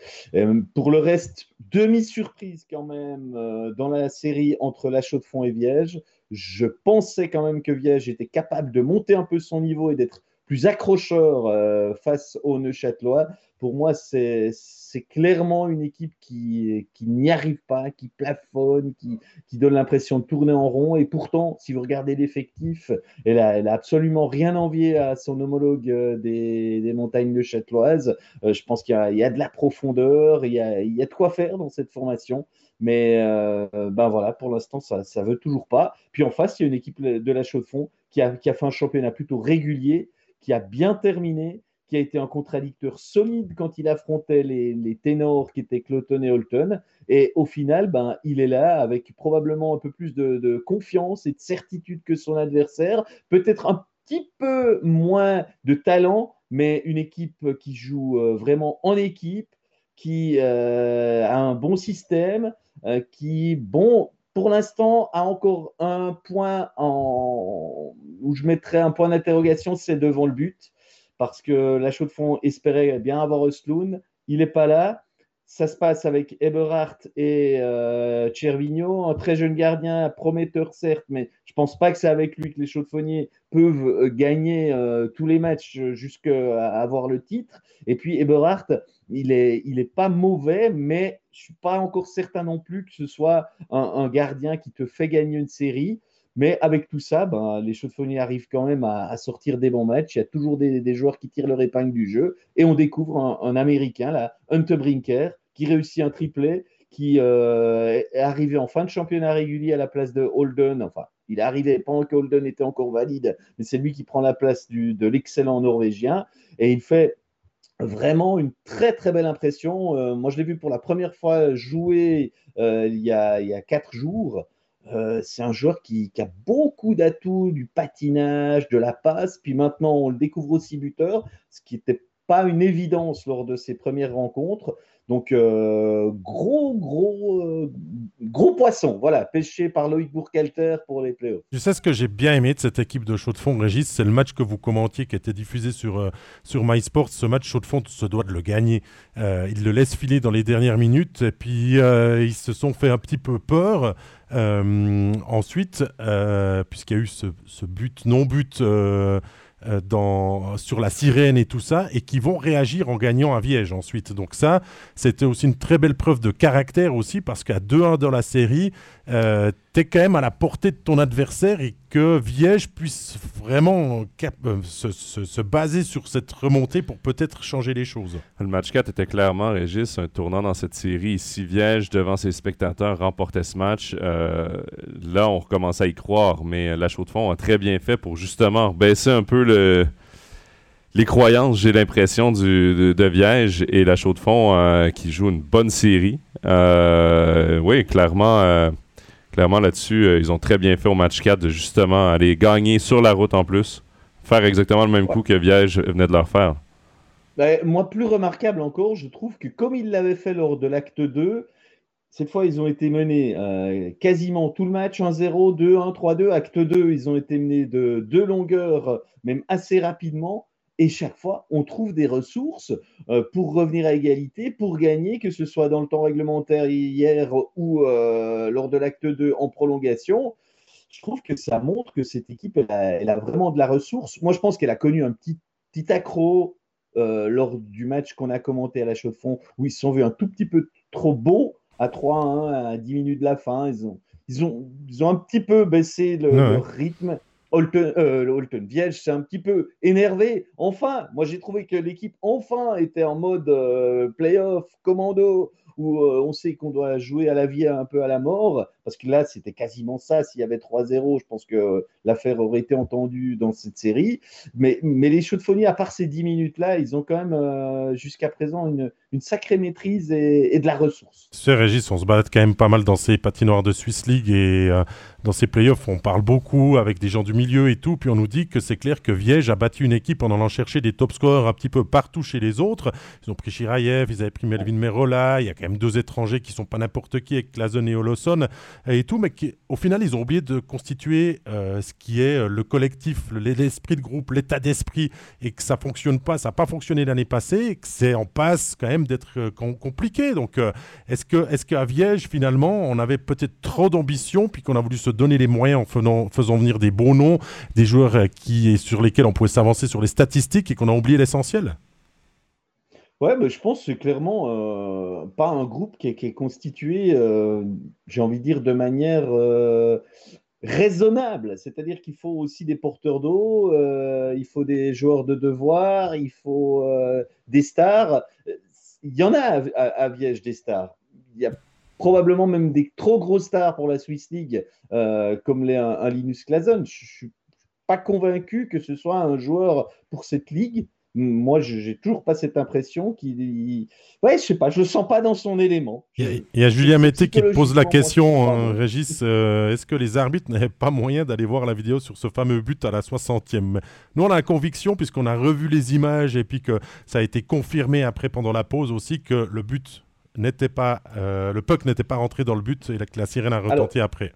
pour le reste, demi-surprise quand même dans la série entre La Chaux-de-Fonds et Viège. Je pensais quand même que Viège était capable de monter un peu son niveau et d'être plus accrocheur euh, face aux Neuchâtelois. Pour moi, c'est clairement une équipe qui, n'y arrive pas, qui plafonne, qui, donne l'impression de tourner en rond. Et pourtant, si vous regardez l'effectif, elle a, elle a, absolument rien envié à son homologue euh, des, montagnes neuchâteloises. Euh, je pense qu'il y, a de la profondeur, il y a, de quoi faire dans cette formation. Mais euh, ben voilà, pour l'instant, ça ne veut toujours pas. Puis en face, il y a une équipe de la Chaux-de-Fonds qui a fait un championnat plutôt régulier, qui a bien terminé, qui a été un contradicteur solide quand il affrontait les, ténors qui étaient Cloton et Holton. Et au final, ben, il est là avec probablement un peu plus de, de confiance et de certitude que son adversaire. Peut-être un petit peu moins de talent, mais une équipe qui joue euh, vraiment en équipe, qui euh, a un bon système, euh, qui, bon, pour l'instant, a encore un point en... où je mettrais un point d'interrogation, c'est devant le but, parce que la Chaux de Fonds espérait bien avoir Osloon. Il n'est pas là. Ça se passe avec Eberhardt et euh, un très jeune gardien, prometteur certes, mais je pense pas que c'est avec lui que les chaudefonniers peuvent euh, gagner euh, tous les matchs jusqu'à avoir le titre. Et puis Eberhardt, il est, il est pas mauvais, mais je suis pas encore certain non plus que ce soit un, gardien qui te fait gagner une série. Mais avec tout ça, ben, les chaudefonniers arrivent quand même à, sortir des bons matchs. Il y a toujours des, joueurs qui tirent leur épingle du jeu. Et on découvre un, Américain, là, Hunter Brinker, qui réussit un triplé, qui euh, est arrivé en fin de championnat régulier à la place de Holden. Enfin, il est arrivé pendant que Holden était encore valide, mais c'est lui qui prend la place de l'excellent norvégien. Et il fait vraiment une très très belle impression. Euh, moi, je l'ai vu pour la première fois jouer euh, il, y a, il y a quatre jours. C'est un joueur qui, a beaucoup d'atouts, du patinage, de la passe. Puis maintenant, on le découvre aussi buteur, ce qui n'était pas une évidence lors de ses premières rencontres. Donc, euh, gros, gros, euh, gros poisson, voilà, pêché par Loïc Bourkelter pour les playoffs. Tu sais ce que j'ai bien aimé de cette équipe de Chaux de Fonds, Régis, c'est le match que vous commentiez qui était diffusé sur, euh, sur MySports. Ce match, Chaux de Fonds se doit de le gagner. ils le laissent filer dans les dernières minutes et puis ils se sont fait un petit peu peur. Ensuite, puisqu'il y a eu ce, ce but, non-but euh, dans, sur la sirène et tout ça, et qui vont réagir en gagnant à Viège ensuite. Donc ça, c'était aussi une très belle preuve de caractère aussi, parce qu'à 2-1 dans la série, euh, tu es quand même à la portée de ton adversaire et que Viège puisse vraiment euh, se, baser sur cette remontée pour peut-être changer les choses. Le match 4 était clairement, Régis, un tournant dans cette série. Si Viège, devant ses spectateurs, remportait ce match, là, on recommence à y croire. Mais la Chaux-de-Fonds a très bien fait pour justement baisser un peu le les croyances, j'ai l'impression, de, de, Viège et la Chaux-de-Fonds euh, qui joue une bonne série. Euh, oui, clairement, euh, clairement là-dessus, ils ont très bien fait au match 4 de justement aller gagner sur la route en plus. Faire exactement le même coup que Viège venait de leur faire. Ben, moi, plus remarquable encore, je trouve que comme ils l'avaient fait lors de l'acte 2, cette fois, ils ont été menés quasiment tout le match 1-0, 2-1, 3-2. Acte 2, ils ont été menés de deux longueurs, même assez rapidement. Et chaque fois, on trouve des ressources euh, pour revenir à égalité, pour gagner, que ce soit dans le temps réglementaire hier ou euh, lors de l'acte 2 en prolongation. Je trouve que ça montre que cette équipe, elle a, vraiment de la ressource. Moi, je pense qu'elle a connu un petit, petit accro euh, lors du match qu'on a commenté à la chaux de fond, où ils se sont vus un tout petit peu trop beaux à 3-1, à 10 minutes de la fin. Ils ont, ils ont, ils ont un petit peu baissé le, rythme. Holton, euh, Holton Viège s'est un petit peu énervé. Enfin, moi j'ai trouvé que l'équipe enfin était en mode euh, playoff, commando où euh, on sait qu'on doit jouer à la vie un peu à la mort, parce que là, c'était quasiment ça. S'il y avait 3-0, je pense que l'affaire aurait été entendue dans cette série. Mais, les chaudes-phonies, à part ces 10 minutes-là, ils ont quand même euh, jusqu'à présent une, sacrée maîtrise et, de la ressource. C'est Régis, on se balade quand même pas mal dans ces patinoires de Swiss League et euh, dans ces playoffs, on parle beaucoup avec des gens du milieu et tout. Puis on nous dit que c'est clair que Viège a battu une équipe en allant chercher des top scorers un petit peu partout chez les autres. Ils ont pris Chirayev, ils avaient pris Melvin Merola, il y a quand même deux étrangers qui sont pas n'importe qui avec Clazen et Olosson et tout, mais au final, ils ont oublié de constituer euh, ce qui est euh, le collectif, l'esprit de groupe, l'état d'esprit, et que ça fonctionne pas, ça n'a pas fonctionné l'année passée, et que c'est en passe quand même d'être euh, compliqué. Donc, est-ce que, est-ce qu'à Viège, finalement, on avait peut-être trop d'ambition, puis qu'on a voulu se donner les moyens en faisant, venir des beaux noms, des joueurs qui, sur lesquels on pouvait s'avancer sur les statistiques, et qu'on a oublié l'essentiel? Ouais, mais je pense que c'est clairement euh, pas un groupe qui est, constitué, euh, j'ai envie de dire, de manière euh, raisonnable. C'est-à-dire qu'il faut aussi des porteurs d'eau, il faut des joueurs de devoir, il faut des stars. Il y en a à, à, Viège des stars. Il y a probablement même des trop gros stars pour la Swiss League, comme les, un, Linus Clazen. Je suis pas convaincu que ce soit un joueur pour cette ligue moi, j'ai toujours pas cette impression qu'il. Ouais, je sais pas, je le sens pas dans son élément. Il y a, Julien Mété qui pose la question, hein, Régis euh, est-ce que les arbitres n'avaient pas moyen d'aller voir la vidéo sur ce fameux but à la 60e Nous, on a la conviction, puisqu'on a revu les images et puis que ça a été confirmé après pendant la pause aussi, que le but n'était pas. Euh, le puck n'était pas rentré dans le but et que la sirène a retenti après.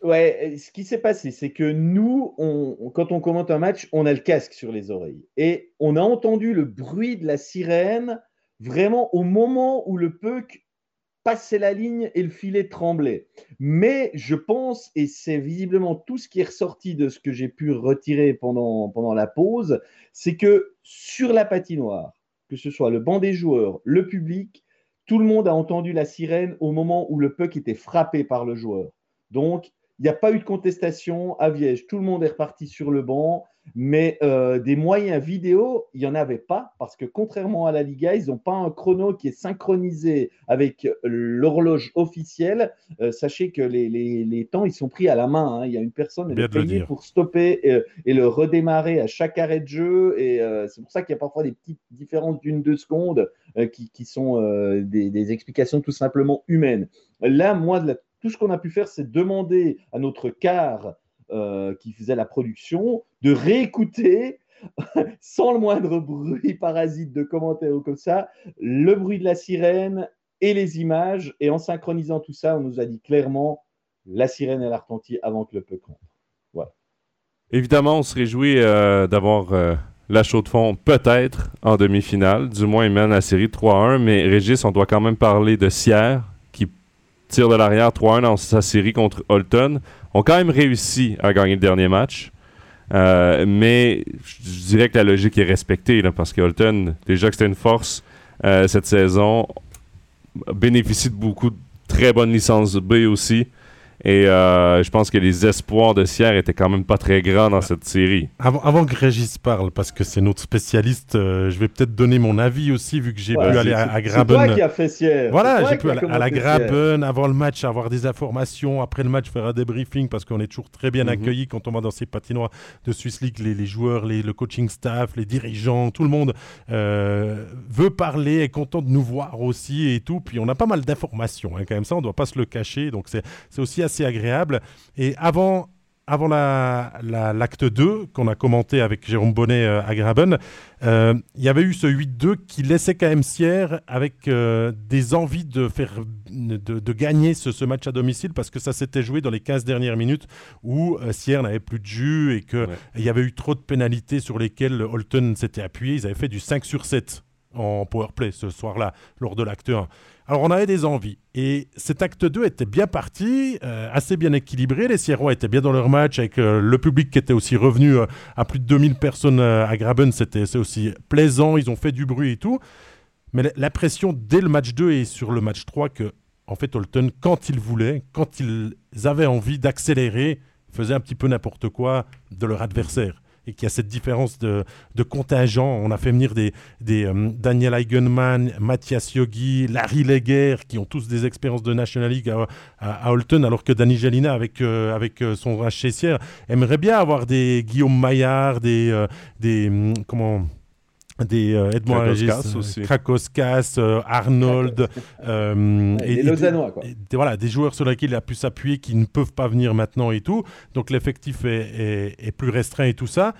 Ouais, ce qui s'est passé, c'est que nous, quand on commente un match, on a le casque sur les oreilles. Et on a entendu le bruit de la sirène vraiment au moment où le puck passait la ligne et le filet tremblait. Mais je pense, et c'est visiblement tout ce qui est ressorti de ce que j'ai pu retirer pendant, pendant la pause, c'est que sur la patinoire, que ce soit le banc des joueurs, le public, tout le monde a entendu la sirène au moment où le puck était frappé par le joueur. Donc, il n'y a pas eu de contestation à Viège. Tout le monde est reparti sur le banc. Mais euh, des moyens vidéo, il n'y en avait pas parce que contrairement à la Liga, ils n'ont pas un chrono qui est synchronisé avec l'horloge officielle. Euh, sachez que les, temps, ils sont pris à la main. Hein. Il y a une personne elle est payée pour stopper euh, et, le redémarrer à chaque arrêt de jeu. Et c'est pour ça qu'il y a parfois des petites différences d'une, deux secondes qui, sont des, des, explications tout simplement humaines. Là, moi, de la tout ce qu'on a pu faire, c'est demander à notre car euh, qui faisait la production de réécouter sans le moindre bruit parasite de commentaires ou comme ça, le bruit de la sirène et les images. Et en synchronisant tout ça, on nous a dit clairement la sirène et l'artentier avant que le peu compte. Voilà. Évidemment, on se réjouit euh, d'avoir euh, la chaux de fond peut-être en demi-finale. Du moins, il mène la série 3-1. Mais Régis, on doit quand même parler de Sierre tir de l'arrière 3-1 dans sa série contre Holton, ont quand même réussi à gagner le dernier match. Euh, mais je dirais que la logique est respectée parce que Holton, déjà que c'était une force euh, cette saison, bénéficie de beaucoup de très bonnes licences B aussi. Et euh, je pense que les espoirs de Sierre étaient quand même pas très grands dans cette série. Avant, que Régis parle, parce que c'est notre spécialiste, euh, je vais peut-être donner mon avis aussi, vu que j'ai pu aller à, Graben. C'est toi qui as fait Sierre. Voilà, j'ai pu aller à, la Graben avant le match, avoir des informations, après le match faire un débriefing, parce qu'on est toujours très bien mhm. accueillis quand on va dans ces patinoires de Swiss League, les, joueurs, les, le coaching staff, les dirigeants, tout le monde euh, veut parler, est content de nous voir aussi et tout. Puis on a pas mal d'informations, hein, quand même ça, on ne doit pas se le cacher. Donc c'est aussi assez agréable. Et avant, avant l'acte 2 qu'on a commenté avec Jérôme Bonnet euh, à Graben, euh, il y avait eu ce 8-2 qui laissait quand même Sierre avec euh, des envies de, faire, de, gagner ce, match à domicile parce que ça s'était joué dans les 15 dernières minutes où Sierre n'avait plus de jus et qu'il il y avait eu trop de pénalités sur lesquelles Holton s'était appuyé. Ils avaient fait du 5 sur 7 en powerplay ce soir-là lors de l'acte 1. Alors on avait des envies. Et cet acte 2 était bien parti, euh, assez bien équilibré. Les Sierrois étaient bien dans leur match avec euh, le public qui était aussi revenu euh, à plus de 2000 personnes à Graben. C'était aussi plaisant, ils ont fait du bruit et tout. Mais l'impression dès le match 2 et sur le match 3 que en fait, Holton, quand ils voulaient, quand ils avaient envie d'accélérer, faisaient un petit peu n'importe quoi de leur adversaire et qu'il y a cette différence de, contingent. On a fait venir des, euh, Daniel Eigenman, Mathias Yogi, Larry Leger, qui ont tous des expériences de National League à, Holton, alors que Danny Gelina, avec, euh, avec euh, son aimerait bien avoir des Guillaume Maillard, des, des hum, comment des euh, Edmond Krakoskas, euh, Arnold, et, les Lausannois, quoi. voilà, des joueurs sur lesquels il a pu s'appuyer qui ne peuvent pas venir maintenant et tout. Donc l'effectif est, est, plus restreint et tout ça.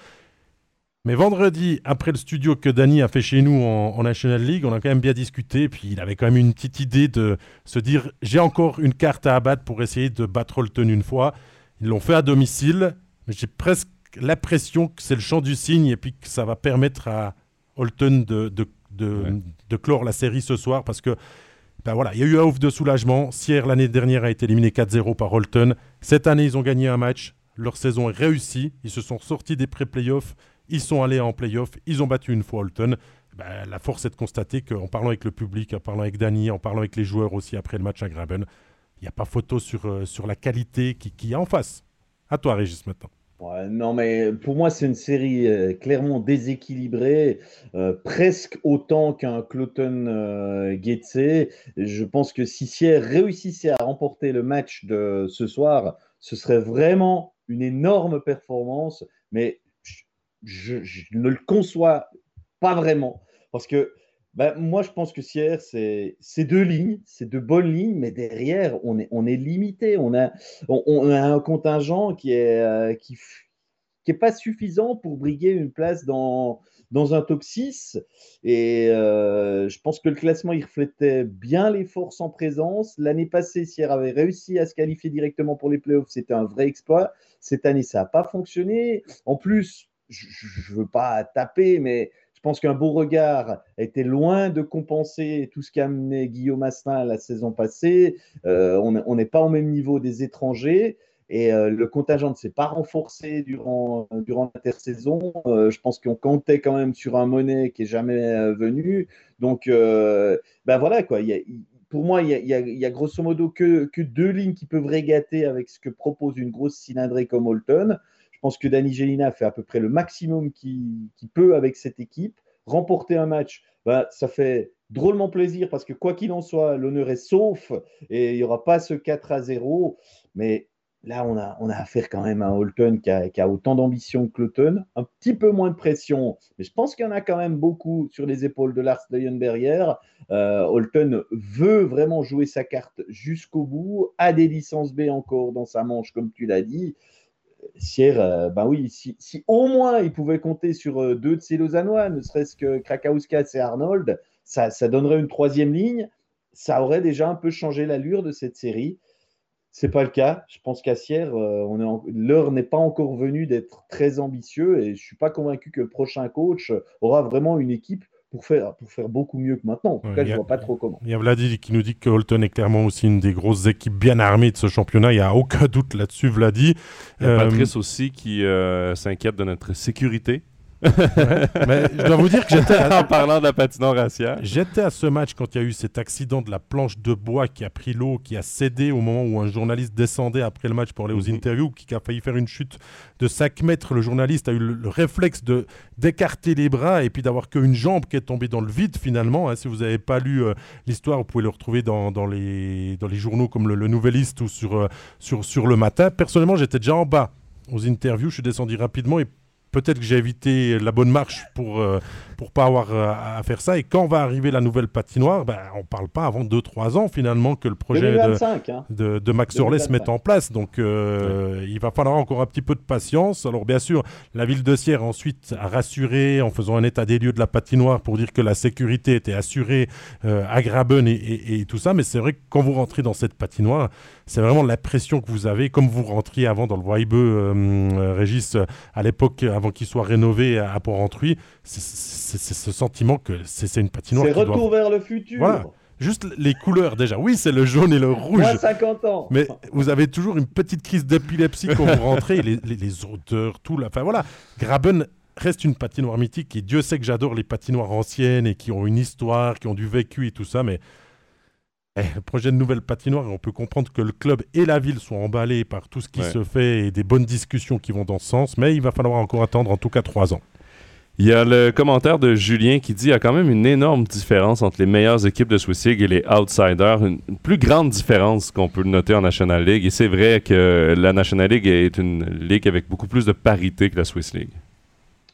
Mais vendredi, après le studio que Danny a fait chez nous en, National League, on a quand même bien discuté. Puis il avait quand même une petite idée de se dire j'ai encore une carte à abattre pour essayer de battre Holton une fois. Ils l'ont fait à domicile. J'ai presque l'impression que c'est le champ du signe et puis que ça va permettre à Holton de, de, de, clore la série ce soir parce que ben voilà, il y a eu un ouf de soulagement. Sierre, l'année dernière, a été éliminé 4-0 par Holton. Cette année, ils ont gagné un match. Leur saison est réussie. Ils se sont sortis des pré-playoffs. Ils sont allés en playoffs. Ils ont battu une fois Holton. Ben, la force est de constater qu'en parlant avec le public, en parlant avec Danny, en parlant avec les joueurs aussi après le match à Graben, il n'y a pas photo sur, euh, sur la qualité qui, qui est en face. À toi, Régis, maintenant non, mais pour moi, c'est une série euh, clairement déséquilibrée, euh, presque autant qu'un Cloton euh, Je pense que si Sierre réussissait à remporter le match de ce soir, ce serait vraiment une énorme performance, mais je, je ne le conçois pas vraiment. Parce que bah, moi, je pense que Sierre, c'est deux lignes, c'est de bonnes lignes, mais derrière, on est, limité. On a, un contingent qui est, euh, qui est pas suffisant pour briguer une place dans, dans un top 6. Et euh, je pense que le classement, il reflétait bien les forces en présence. L'année passée, Sierre avait réussi à se qualifier directement pour les playoffs. C'était un vrai exploit. Cette année, ça n'a pas fonctionné. En plus, je ne veux pas taper, mais je pense qu'un beau regard était loin de compenser tout ce qu'a amené Guillaume Astin la saison passée. Euh, on n'est pas au même niveau des étrangers. Et euh, le contingent ne s'est pas renforcé durant, durant l'intersaison. Euh, je pense qu'on comptait quand même sur un monnaie qui n'est jamais venu. Donc, ben voilà, quoi. pour moi, il y, a, grosso modo que, que, deux lignes qui peuvent régater avec ce que propose une grosse cylindrée comme Holton. Je pense que Danny Gelina fait à peu près le maximum qu'il peut avec cette équipe. Remporter un match, bah, ça fait drôlement plaisir parce que quoi qu'il en soit, l'honneur est sauf et il n'y aura pas ce 4 à 0. Mais là, on a, affaire quand même à Holton qui a, autant d'ambition que Cloton, un petit peu moins de pression, mais je pense qu'il y en a quand même beaucoup sur les épaules de Lars Leuenberger. Euh, Holton veut vraiment jouer sa carte jusqu'au bout, a des licences B encore dans sa manche, comme tu l'as dit. Sierre, ben oui, si, au moins il pouvait compter sur euh, deux de ses Lausannois, ne serait-ce que Krakauskas et Arnold, ça, donnerait une troisième ligne. Ça aurait déjà un peu changé l'allure de cette série. C'est pas le cas. Je pense qu'à Sierre, euh, l'heure n'est pas encore venue d'être très ambitieux et je suis pas convaincu que le prochain coach aura vraiment une équipe pour faire, pour faire beaucoup mieux que maintenant. En tout cas, je ne vois pas trop comment. Il y a Vladi qui nous dit que Holton est clairement aussi une des grosses équipes bien armées de ce championnat. Il n'y a aucun doute là-dessus, Vladi. Il y a Patrice euh, aussi qui euh, s'inquiète de notre sécurité mais je dois vous dire que j'étais en parlant de la patinoire raciale. J'étais à ce match quand il y a eu cet accident de la planche de bois qui a pris l'eau, qui a cédé au moment où un journaliste descendait après le match pour aller aux mhm. interviews, qui a failli faire une chute de 5 mètres. Le journaliste a eu le, réflexe de d'écarter les bras et puis d'avoir qu'une jambe qui est tombée dans le vide finalement. Hein. si vous n'avez pas lu euh, l'histoire, vous pouvez le retrouver dans, dans, les, dans les journaux comme le, le Nouvelliste ou sur, euh, sur, sur le matin. Personnellement, j'étais déjà en bas aux interviews. Je suis descendu rapidement et peut-être que j'ai évité la bonne marche pour euh, pour pas avoir euh, à faire ça. Et quand va arriver la nouvelle patinoire, ben, on parle pas avant 2-3 ans finalement que le projet de, hein. de, Max Orlais se mette en place. Donc euh, il va falloir encore un petit peu de patience. Alors bien sûr, la ville de Sierre ensuite a rassuré en faisant un état des lieux de la patinoire pour dire que la sécurité était assurée à Graben et, et, tout ça. Mais c'est vrai que quand vous rentrez dans cette patinoire, c'est vraiment l'impression que vous avez, comme vous rentriez avant dans le Voibeux, Régis, à l'époque avant qu'il soit rénové à Port-Rentruy, c'est ce sentiment que c'est une patinoire. C'est retour vers le futur. Voilà. Juste les couleurs déjà. Oui, c'est le jaune et le rouge. Moi, 50 ans. Mais vous avez toujours une petite crise d'épilepsie quand vous rentrez. les, les, odeurs, tout. Enfin voilà. Graben reste une patinoire mythique et Dieu sait que j'adore les patinoires anciennes et qui ont une histoire, qui ont du vécu et tout ça. Mais le projet de nouvelle patinoire, on peut comprendre que le club et la ville sont emballés par tout ce qui se fait et des bonnes discussions qui vont dans ce sens, mais il va falloir encore attendre en tout cas trois ans. Il y a le commentaire de Julien qui dit qu'il y a quand même une énorme différence entre les meilleures équipes de Swiss League et les outsiders. Une, plus grande différence qu'on peut noter en National League. Et c'est vrai que la National League est une ligue avec beaucoup plus de parité que la Swiss League.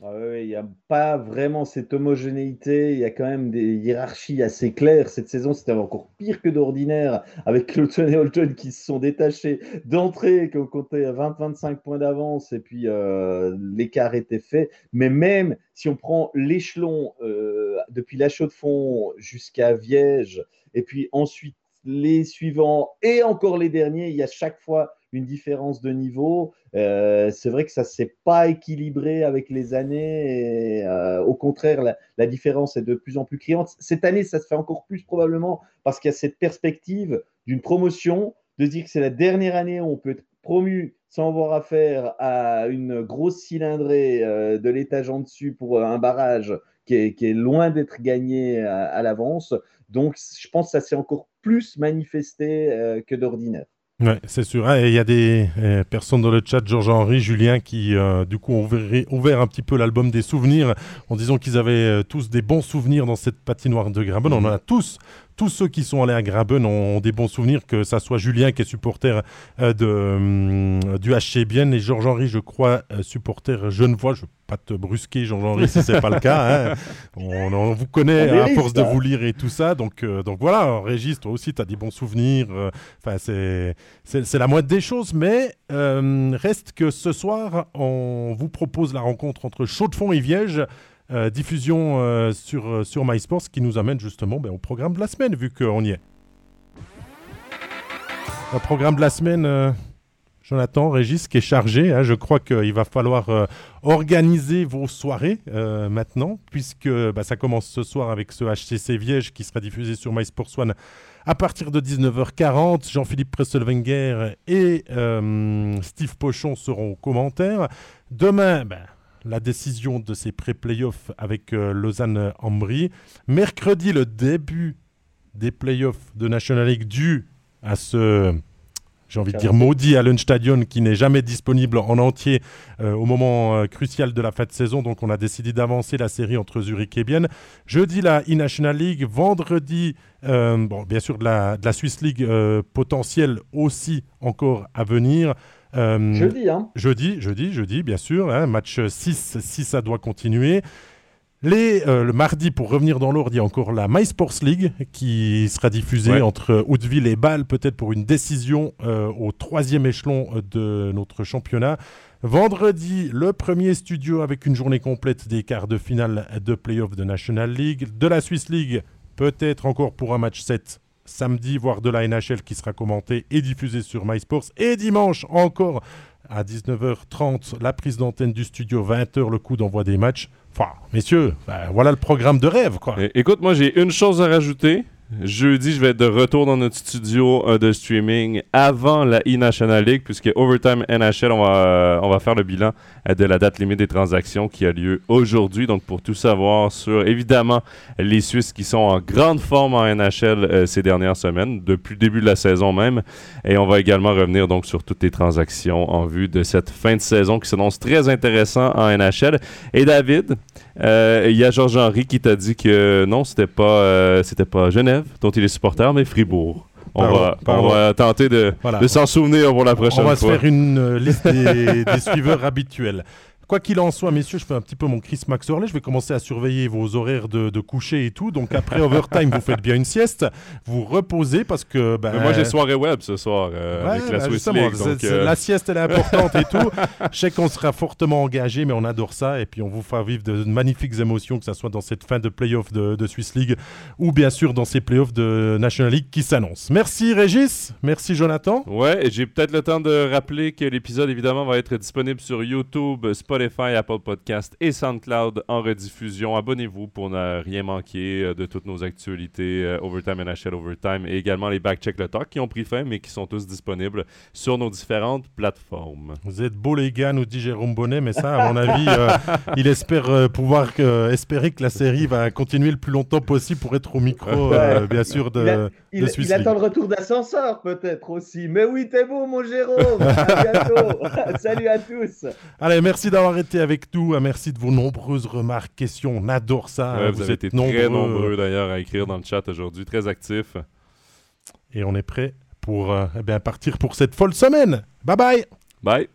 Ah il n'y a pas vraiment cette homogénéité, il y a quand même des hiérarchies assez claires. Cette saison, c'était encore pire que d'ordinaire, avec Cloton et Holton qui se sont détachés d'entrée, qui ont compté 20-25 points d'avance, et puis euh, l'écart était fait. Mais même si on prend l'échelon euh, depuis la Chaux-de-Fonds jusqu'à Viège, et puis ensuite les suivants et encore les derniers, il y a chaque fois une différence de niveau. Euh, c'est vrai que ça s'est pas équilibré avec les années. Et, euh, au contraire, la, différence est de plus en plus criante. Cette année, ça se fait encore plus probablement parce qu'il y a cette perspective d'une promotion, de dire que c'est la dernière année où on peut être promu sans avoir affaire à une grosse cylindrée euh, de l'étage en dessus pour un barrage qui est, loin d'être gagné à l'avance. Donc, je pense que ça s'est encore plus manifesté que d'ordinaire. Ouais, c'est sûr. Ah, il y a des euh, personnes dans le chat, Georges-Henri, Julien, qui euh, du coup ont ouvert, un petit peu l'album des souvenirs en disant qu'ils avaient euh, tous des bons souvenirs dans cette patinoire de Graben. On en a tous tous ceux qui sont allés à Graben ont, des bons souvenirs, que ça soit Julien qui est supporter euh, de, euh, du HC Bien et Georges-Henri, je crois, euh, supporter Genevois. Je ne veux pas te brusquer, Georges-Henri, si ce n'est pas le cas. Hein. On, vous connaît à force de vous lire et tout ça. Donc, donc voilà, Régis, toi aussi, tu as des bons souvenirs. Enfin, c'est la moindre des choses. Mais reste que ce soir, on vous propose la rencontre entre Chaux-de-Fonds et Viège. Euh, diffusion euh, sur, euh, sur MySports qui nous amène justement ben, au programme de la semaine, vu qu'on y est. Le programme de la semaine, Jonathan, Régis, qui est chargé. Hein, je crois qu'il va falloir organiser vos soirées maintenant, puisque bah, ça commence ce soir avec ce HCC Viège qui sera diffusé sur MySports One à partir de 19h40. Jean-Philippe Presselwenger et Steve Pochon seront aux commentaires. Demain, ben, la décision de ces pré-playoffs avec euh, Lausanne-Ambry. Mercredi, le début des playoffs de National League dû à ce, j'ai envie de dire, maudit Allen Stadion qui n'est jamais disponible en entier euh, au moment euh, crucial de la fin de saison. Donc on a décidé d'avancer la série entre Zurich et Bienne. Jeudi, la e-National League. Vendredi, bon, bien sûr, de la, de la Swiss League potentielle aussi encore à venir. Euh, jeudi, hein Jeudi, jeudi, jeudi, bien sûr. Hein, match 6, si ça doit continuer. Les, euh, le mardi, pour revenir dans l'ordre, il y a encore la MySports League qui sera diffusée entre Hauteville et Bâle, peut-être pour une décision euh, au troisième échelon de notre championnat. Vendredi, le premier studio avec une journée complète des quarts de finale de playoff de National League. De la Swiss League, peut-être encore pour un match 7 samedi, voire de la NHL qui sera commenté et diffusé sur MySports. Et dimanche encore à 19h30, la prise d'antenne du studio, 20h le coup d'envoi des matchs. Enfin, messieurs, ben, voilà le programme de rêve. Écoute, moi j'ai une chose à rajouter. Jeudi, je vais être de retour dans notre studio euh, de streaming avant la e-National League, puisque Overtime NHL, on va, euh, on va faire le bilan euh, de la date limite des transactions qui a lieu aujourd'hui. Donc, pour tout savoir sur, évidemment, les Suisses qui sont en grande forme en NHL ces dernières semaines, depuis le début de la saison même. Et on va également revenir donc sur toutes les transactions en vue de cette fin de saison qui s'annonce très intéressant en NHL. Et David, il y a Georges-Henri qui t'a dit que non, c'était pas, c'était pas Genève dont il est supporter, mais Fribourg. On, va, tenter de, s'en souvenir pour la prochaine fois. On va se faire une euh, liste des, des suiveurs habituels. Quoi qu'il en soit, messieurs, je fais un petit peu mon Chris Max Je vais commencer à surveiller vos horaires de, coucher et tout. Donc après overtime, vous faites bien une sieste, vous reposez parce que. Ben, moi, j'ai soirée web ce soir euh, avec la Swiss League, euh, La sieste, elle est importante et tout. Je sais qu'on sera fortement engagé, mais on adore ça. Et puis on vous fera vivre de, magnifiques émotions, que ce soit dans cette fin de playoff de, de Swiss League ou bien sûr dans ces playoffs de National League qui s'annoncent. Merci Régis, merci Jonathan. Ouais, et j'ai peut-être le temps de rappeler que l'épisode évidemment va être disponible sur YouTube, Spotify Spotify, Apple Podcast et SoundCloud en rediffusion. Abonnez-vous pour ne rien manquer euh, de toutes nos actualités euh, Overtime et NHL Overtime et également les Back Check le Talk qui ont pris fin mais qui sont tous disponibles sur nos différentes plateformes. Vous êtes beaux les gars, nous dit Jérôme Bonnet, mais ça, à mon avis, euh, il espère pouvoir espérer que la série va continuer le plus longtemps possible pour être au micro, bien sûr, de, il, il attend le retour d'ascenseur peut-être aussi. Mais oui, t'es beau mon Jérôme. à bientôt. Salut à tous. Allez, merci d'avoir été avec nous. Merci de vos nombreuses remarques, questions. On adore ça. vous, êtes très nombreux d'ailleurs à écrire dans le chat aujourd'hui, très actifs. Et on est prêt pour euh, eh bien, partir pour cette folle semaine. Bye bye. Bye.